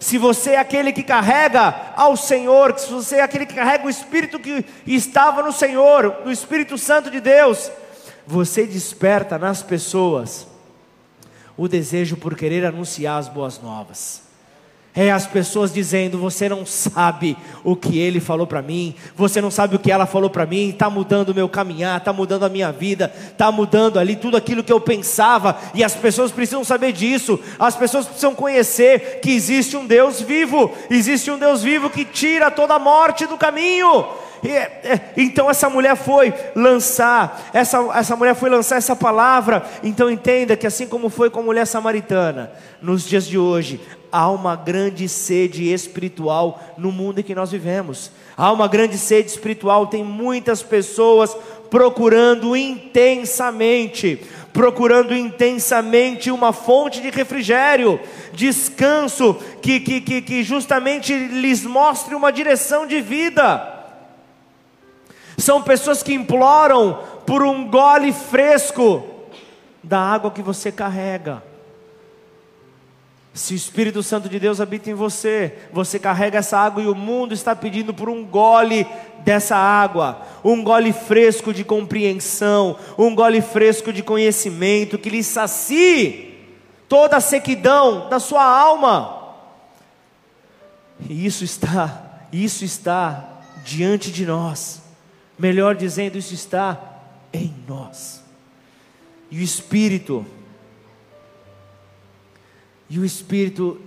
A: Se você é aquele que carrega ao Senhor, se você é aquele que carrega o Espírito que estava no Senhor, no Espírito Santo de Deus, você desperta nas pessoas o desejo por querer anunciar as boas novas. É as pessoas dizendo: Você não sabe o que ele falou para mim, você não sabe o que ela falou para mim, está mudando o meu caminhar, está mudando a minha vida, está mudando ali tudo aquilo que eu pensava, e as pessoas precisam saber disso, as pessoas precisam conhecer que existe um Deus vivo, existe um Deus vivo que tira toda a morte do caminho. E, é, então essa mulher foi lançar, essa, essa mulher foi lançar essa palavra. Então entenda que assim como foi com a mulher samaritana, nos dias de hoje, há uma grande sede espiritual no mundo em que nós vivemos. Há uma grande sede espiritual, tem muitas pessoas procurando intensamente, procurando intensamente uma fonte de refrigério, descanso, que, que, que, que justamente lhes mostre uma direção de vida. São pessoas que imploram por um gole fresco da água que você carrega. Se o Espírito Santo de Deus habita em você, você carrega essa água e o mundo está pedindo por um gole dessa água, um gole fresco de compreensão, um gole fresco de conhecimento que lhe sacie toda a sequidão da sua alma. E isso está, isso está diante de nós. Melhor dizendo, isso está em nós. E o Espírito e o Espírito,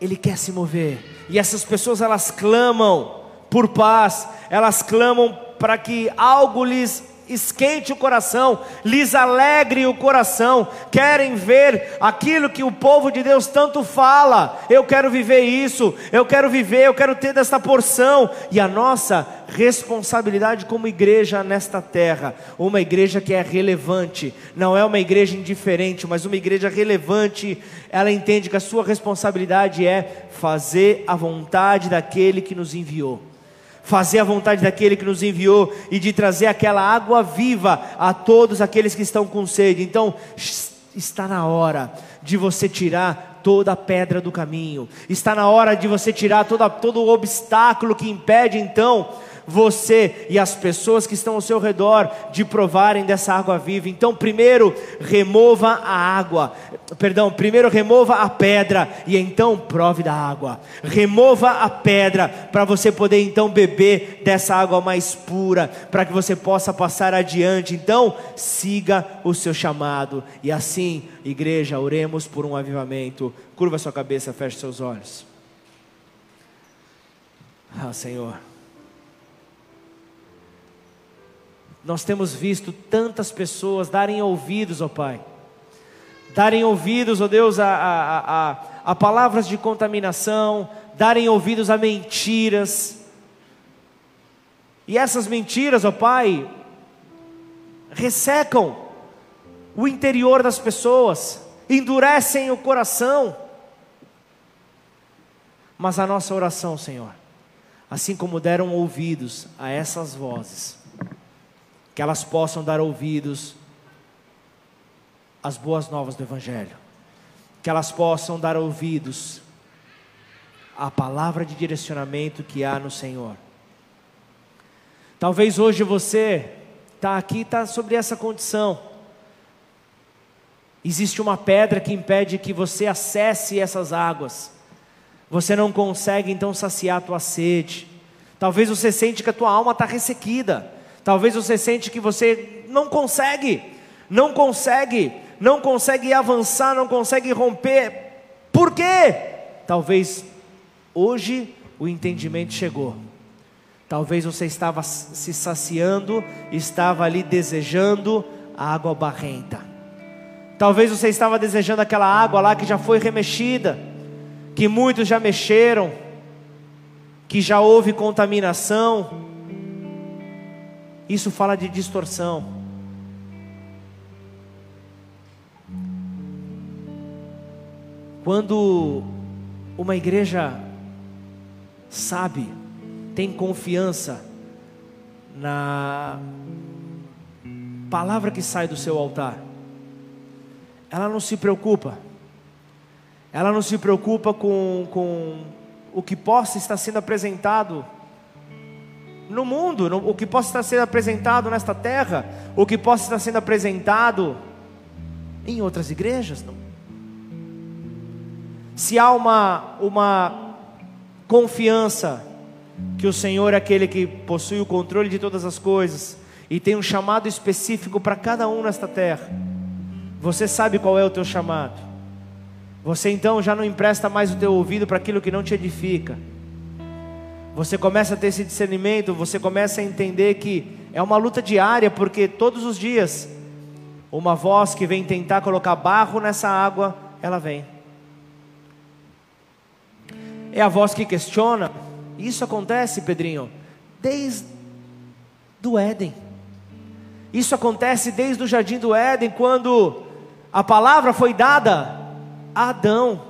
A: ele quer se mover. E essas pessoas, elas clamam por paz, elas clamam para que algo lhes esquente o coração, lhes alegre o coração, querem ver aquilo que o povo de Deus tanto fala. Eu quero viver isso, eu quero viver, eu quero ter desta porção. E a nossa responsabilidade como igreja nesta terra, uma igreja que é relevante, não é uma igreja indiferente, mas uma igreja relevante, ela entende que a sua responsabilidade é fazer a vontade daquele que nos enviou fazer a vontade daquele que nos enviou e de trazer aquela água viva a todos aqueles que estão com sede. Então, está na hora de você tirar toda a pedra do caminho, está na hora de você tirar toda, todo o obstáculo que impede então você e as pessoas que estão ao seu redor de provarem dessa água viva. Então, primeiro remova a água, perdão, primeiro remova a pedra e então prove da água. Remova a pedra para você poder então beber dessa água mais pura, para que você possa passar adiante. Então, siga o seu chamado e assim, igreja, oremos por um avivamento. Curva sua cabeça, feche seus olhos. Ah, Senhor. Nós temos visto tantas pessoas darem ouvidos, ó Pai, darem ouvidos, ó Deus, a, a, a, a palavras de contaminação, darem ouvidos a mentiras. E essas mentiras, ó Pai, ressecam o interior das pessoas, endurecem o coração. Mas a nossa oração, Senhor, assim como deram ouvidos a essas vozes, que elas possam dar ouvidos às boas novas do Evangelho, que elas possam dar ouvidos à palavra de direcionamento que há no Senhor. Talvez hoje você está aqui, está sobre essa condição. Existe uma pedra que impede que você acesse essas águas. Você não consegue então saciar a tua sede. Talvez você sente que a tua alma está ressequida. Talvez você sente que você não consegue, não consegue, não consegue avançar, não consegue romper. Por quê? Talvez hoje o entendimento chegou. Talvez você estava se saciando, estava ali desejando a água barrenta. Talvez você estava desejando aquela água lá que já foi remexida que muitos já mexeram, que já houve contaminação. Isso fala de distorção. Quando uma igreja sabe, tem confiança na palavra que sai do seu altar, ela não se preocupa ela não se preocupa com, com o que possa estar sendo apresentado no mundo, no, o que possa estar sendo apresentado nesta terra, o que possa estar sendo apresentado em outras igrejas. Não. Se há uma, uma confiança que o Senhor é aquele que possui o controle de todas as coisas e tem um chamado específico para cada um nesta terra, você sabe qual é o teu chamado. Você então já não empresta mais o teu ouvido para aquilo que não te edifica. Você começa a ter esse discernimento, você começa a entender que é uma luta diária, porque todos os dias uma voz que vem tentar colocar barro nessa água, ela vem. É a voz que questiona. Isso acontece, Pedrinho, desde do Éden. Isso acontece desde o jardim do Éden, quando a palavra foi dada Adão.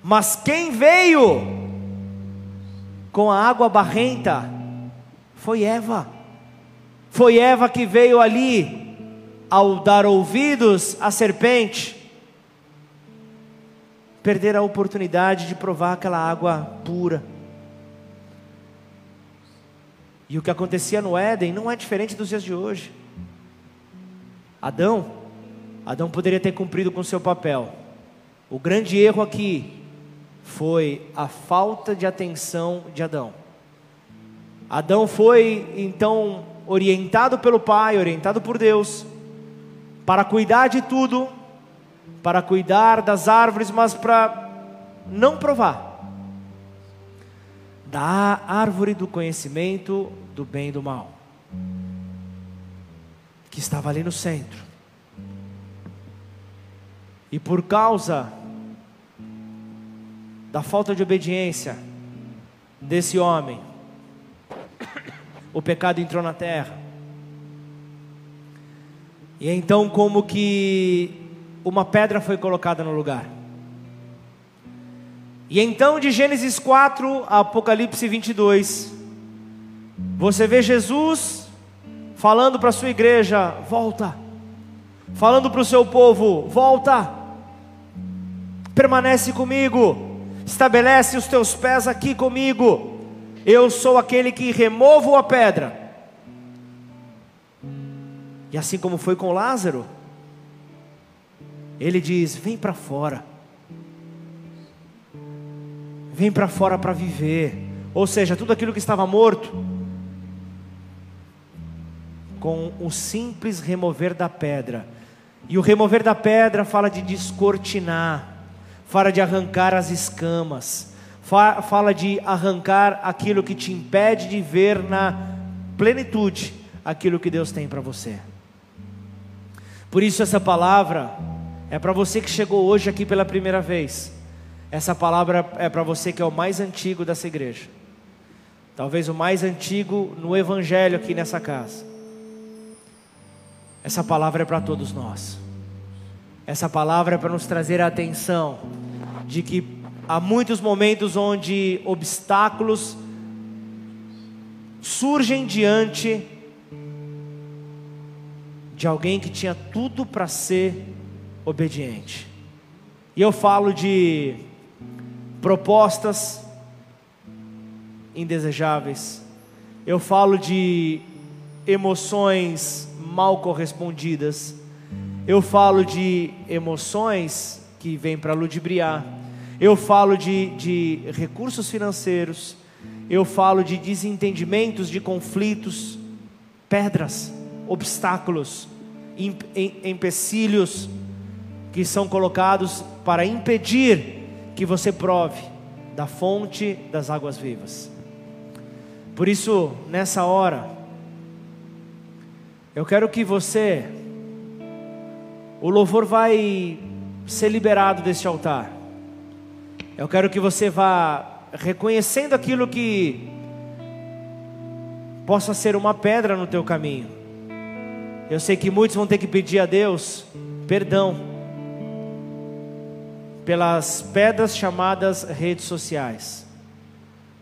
A: Mas quem veio com a água barrenta foi Eva. Foi Eva que veio ali ao dar ouvidos à serpente, perder a oportunidade de provar aquela água pura. E o que acontecia no Éden não é diferente dos dias de hoje. Adão, Adão poderia ter cumprido com seu papel, o grande erro aqui foi a falta de atenção de Adão. Adão foi então orientado pelo Pai, orientado por Deus, para cuidar de tudo, para cuidar das árvores, mas para não provar da árvore do conhecimento do bem e do mal, que estava ali no centro. E por causa da falta de obediência desse homem, o pecado entrou na terra. E então, como que uma pedra foi colocada no lugar. E então, de Gênesis 4 a Apocalipse 22, você vê Jesus falando para a sua igreja: volta, falando para o seu povo: volta, permanece comigo estabelece os teus pés aqui comigo. Eu sou aquele que removo a pedra. E assim como foi com Lázaro, ele diz: Vem para fora. Vem para fora para viver. Ou seja, tudo aquilo que estava morto, com o simples remover da pedra. E o remover da pedra fala de descortinar fala de arrancar as escamas, fala de arrancar aquilo que te impede de ver na plenitude aquilo que Deus tem para você. Por isso, essa palavra é para você que chegou hoje aqui pela primeira vez. Essa palavra é para você que é o mais antigo dessa igreja. Talvez o mais antigo no Evangelho aqui nessa casa. Essa palavra é para todos nós. Essa palavra é para nos trazer a atenção de que há muitos momentos onde obstáculos surgem diante de alguém que tinha tudo para ser obediente. E eu falo de propostas indesejáveis, eu falo de emoções mal correspondidas, eu falo de emoções que vêm para ludibriar, eu falo de, de recursos financeiros, eu falo de desentendimentos, de conflitos, pedras, obstáculos, empecilhos que são colocados para impedir que você prove da fonte das águas vivas. Por isso, nessa hora, eu quero que você, o louvor vai ser liberado deste altar. Eu quero que você vá reconhecendo aquilo que possa ser uma pedra no teu caminho. Eu sei que muitos vão ter que pedir a Deus perdão pelas pedras chamadas redes sociais.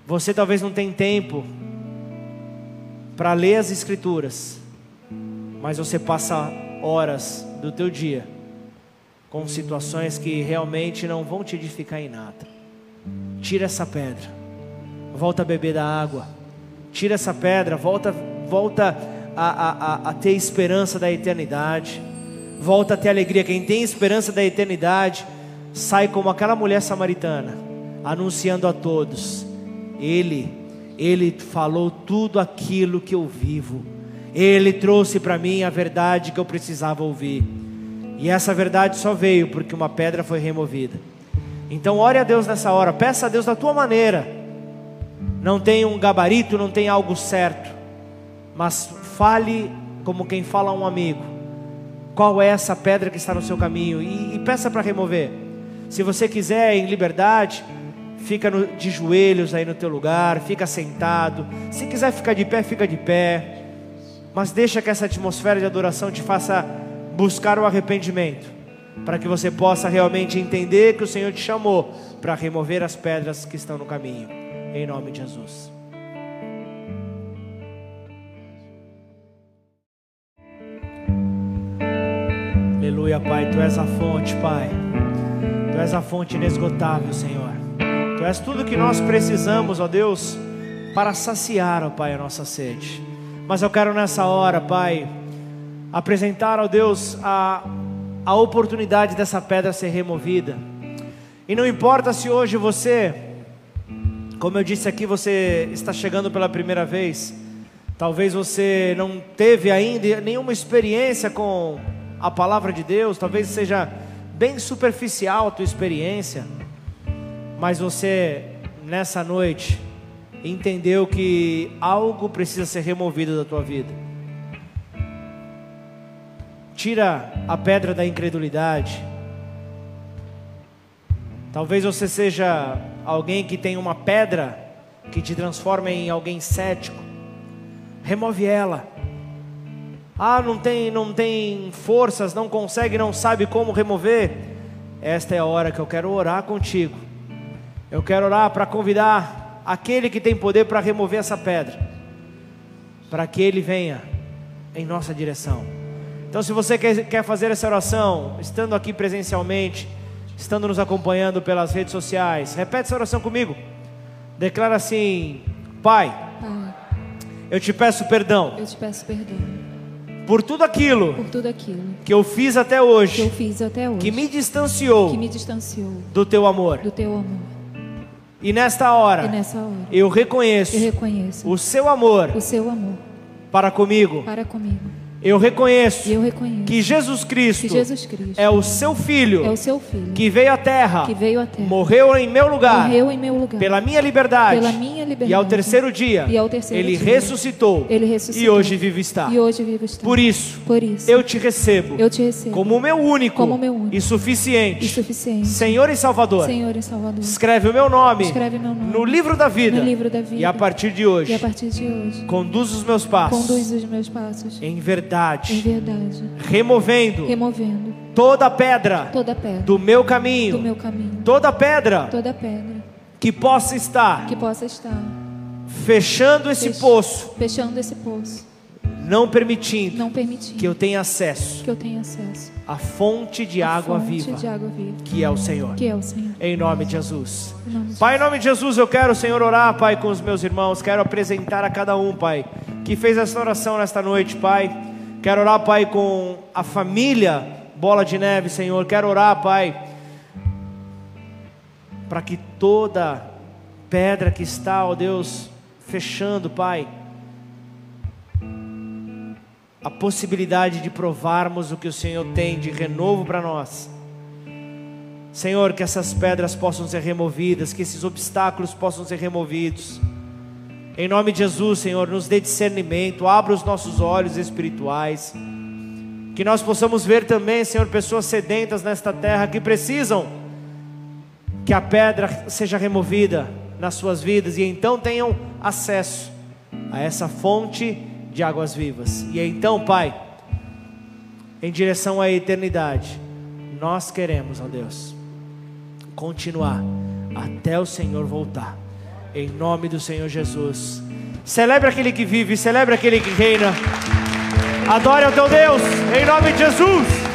A: Você talvez não tenha tempo para ler as escrituras, mas você passa horas do teu dia com situações que realmente não vão te edificar em nada. Tira essa pedra, volta a beber da água. Tira essa pedra, volta, volta a, a, a ter esperança da eternidade. Volta a ter alegria. Quem tem esperança da eternidade sai como aquela mulher samaritana, anunciando a todos: Ele, Ele falou tudo aquilo que eu vivo, Ele trouxe para mim a verdade que eu precisava ouvir, e essa verdade só veio porque uma pedra foi removida. Então, ore a Deus nessa hora, peça a Deus da tua maneira, não tem um gabarito, não tem algo certo, mas fale como quem fala a um amigo. Qual é essa pedra que está no seu caminho? E, e peça para remover. Se você quiser em liberdade, fica no, de joelhos aí no teu lugar, fica sentado. Se quiser ficar de pé, fica de pé. Mas deixa que essa atmosfera de adoração te faça buscar o arrependimento, para que você possa realmente entender que o Senhor te chamou para remover as pedras que estão no caminho. Em nome de Jesus. Aleluia, Pai, Tu és a fonte, Pai. Tu és a fonte inesgotável, Senhor. Tu és tudo que nós precisamos, ó Deus, para saciar, ó Pai, a nossa sede. Mas eu quero nessa hora, Pai, apresentar, ó Deus, a, a oportunidade dessa pedra ser removida. E não importa se hoje você, como eu disse aqui, você está chegando pela primeira vez, talvez você não teve ainda nenhuma experiência com a palavra de Deus, talvez seja bem superficial a tua experiência, mas você nessa noite entendeu que algo precisa ser removido da tua vida. Tira a pedra da incredulidade. Talvez você seja alguém que tem uma pedra que te transforma em alguém cético. Remove ela. Ah, não tem, não tem forças, não consegue, não sabe como remover. Esta é a hora que eu quero orar contigo. Eu quero orar para convidar aquele que tem poder para remover essa pedra, para que ele venha em nossa direção. Então, se você quer, fazer essa oração, estando aqui presencialmente, estando nos acompanhando pelas redes sociais, repete essa oração comigo. Declara assim: Pai, Pai eu te peço perdão.
B: Eu te peço perdão
A: por tudo aquilo,
B: por tudo aquilo
A: que eu fiz até hoje,
B: que eu fiz até hoje,
A: que me distanciou,
B: que me distanciou
A: do teu amor,
B: do teu amor.
A: E nesta hora,
B: e nessa hora
A: eu, reconheço
B: eu reconheço
A: o seu amor,
B: o seu amor
A: para comigo,
B: para comigo.
A: Eu reconheço,
B: eu reconheço
A: que, Jesus Cristo
B: que Jesus Cristo
A: é o seu filho,
B: é o seu filho
A: que veio à terra,
B: veio à terra
A: morreu em meu lugar,
B: morreu em meu lugar
A: pela minha liberdade,
B: pela minha liberdade.
A: E ao terceiro dia,
B: ao terceiro
A: ele
B: dia,
A: ressuscitou.
B: Ele ressuscitou.
A: E hoje vivo está.
B: Hoje vivo está.
A: Por isso,
B: Por isso,
A: eu te recebo
B: eu te recebo
A: como o meu único,
B: Como meu único
A: e suficiente
B: e suficiente
A: Senhor e Salvador.
B: Senhor e Salvador.
A: Escreve o meu nome,
B: Escreve meu nome
A: no livro da vida.
B: no livro da vida.
A: E a partir de hoje,
B: E a partir de hoje,
A: conduz os meus passos
B: conduz os meus passos
A: em
B: em
A: verdade,
B: verdade,
A: removendo
B: removendo
A: toda pedra
B: toda pedra
A: do meu
B: do
A: caminho,
B: meu caminho,
A: toda pedra
B: toda pedra
A: que possa estar
B: que possa estar
A: fechando esse
B: fech-
A: poço,
B: fechando esse poço,
A: não permitindo
B: não permitindo
A: que eu tenha acesso
B: que eu tenha acesso
A: à fonte de água
B: fonte
A: viva,
B: de água viva,
A: que é o Senhor.
B: que é o Senhor.
A: Em nome de Jesus.
B: Em nome de
A: Pai, em nome de Jesus, eu quero, Senhor, orar, Pai, com os meus irmãos. Quero apresentar a cada um, Pai, que fez essa oração nesta noite, Pai. Quero orar, Pai, com a família Bola de Neve, Senhor. Quero orar, Pai, para que toda pedra que está, ó Deus, fechando, Pai, a possibilidade de provarmos o que o Senhor tem de renovo para nós. Senhor, que essas pedras possam ser removidas, que esses obstáculos possam ser removidos. Em nome de Jesus, Senhor, nos dê discernimento, abra os nossos olhos espirituais. Que nós possamos ver também, Senhor, pessoas sedentas nesta terra que precisam que a pedra seja removida nas suas vidas e então tenham acesso a essa fonte de águas vivas. E então, Pai, em direção à eternidade, nós queremos, ó Deus, continuar até o Senhor voltar. Em nome do Senhor Jesus. Celebre aquele que vive, celebre aquele que reina. Adore ao teu Deus, em nome de Jesus.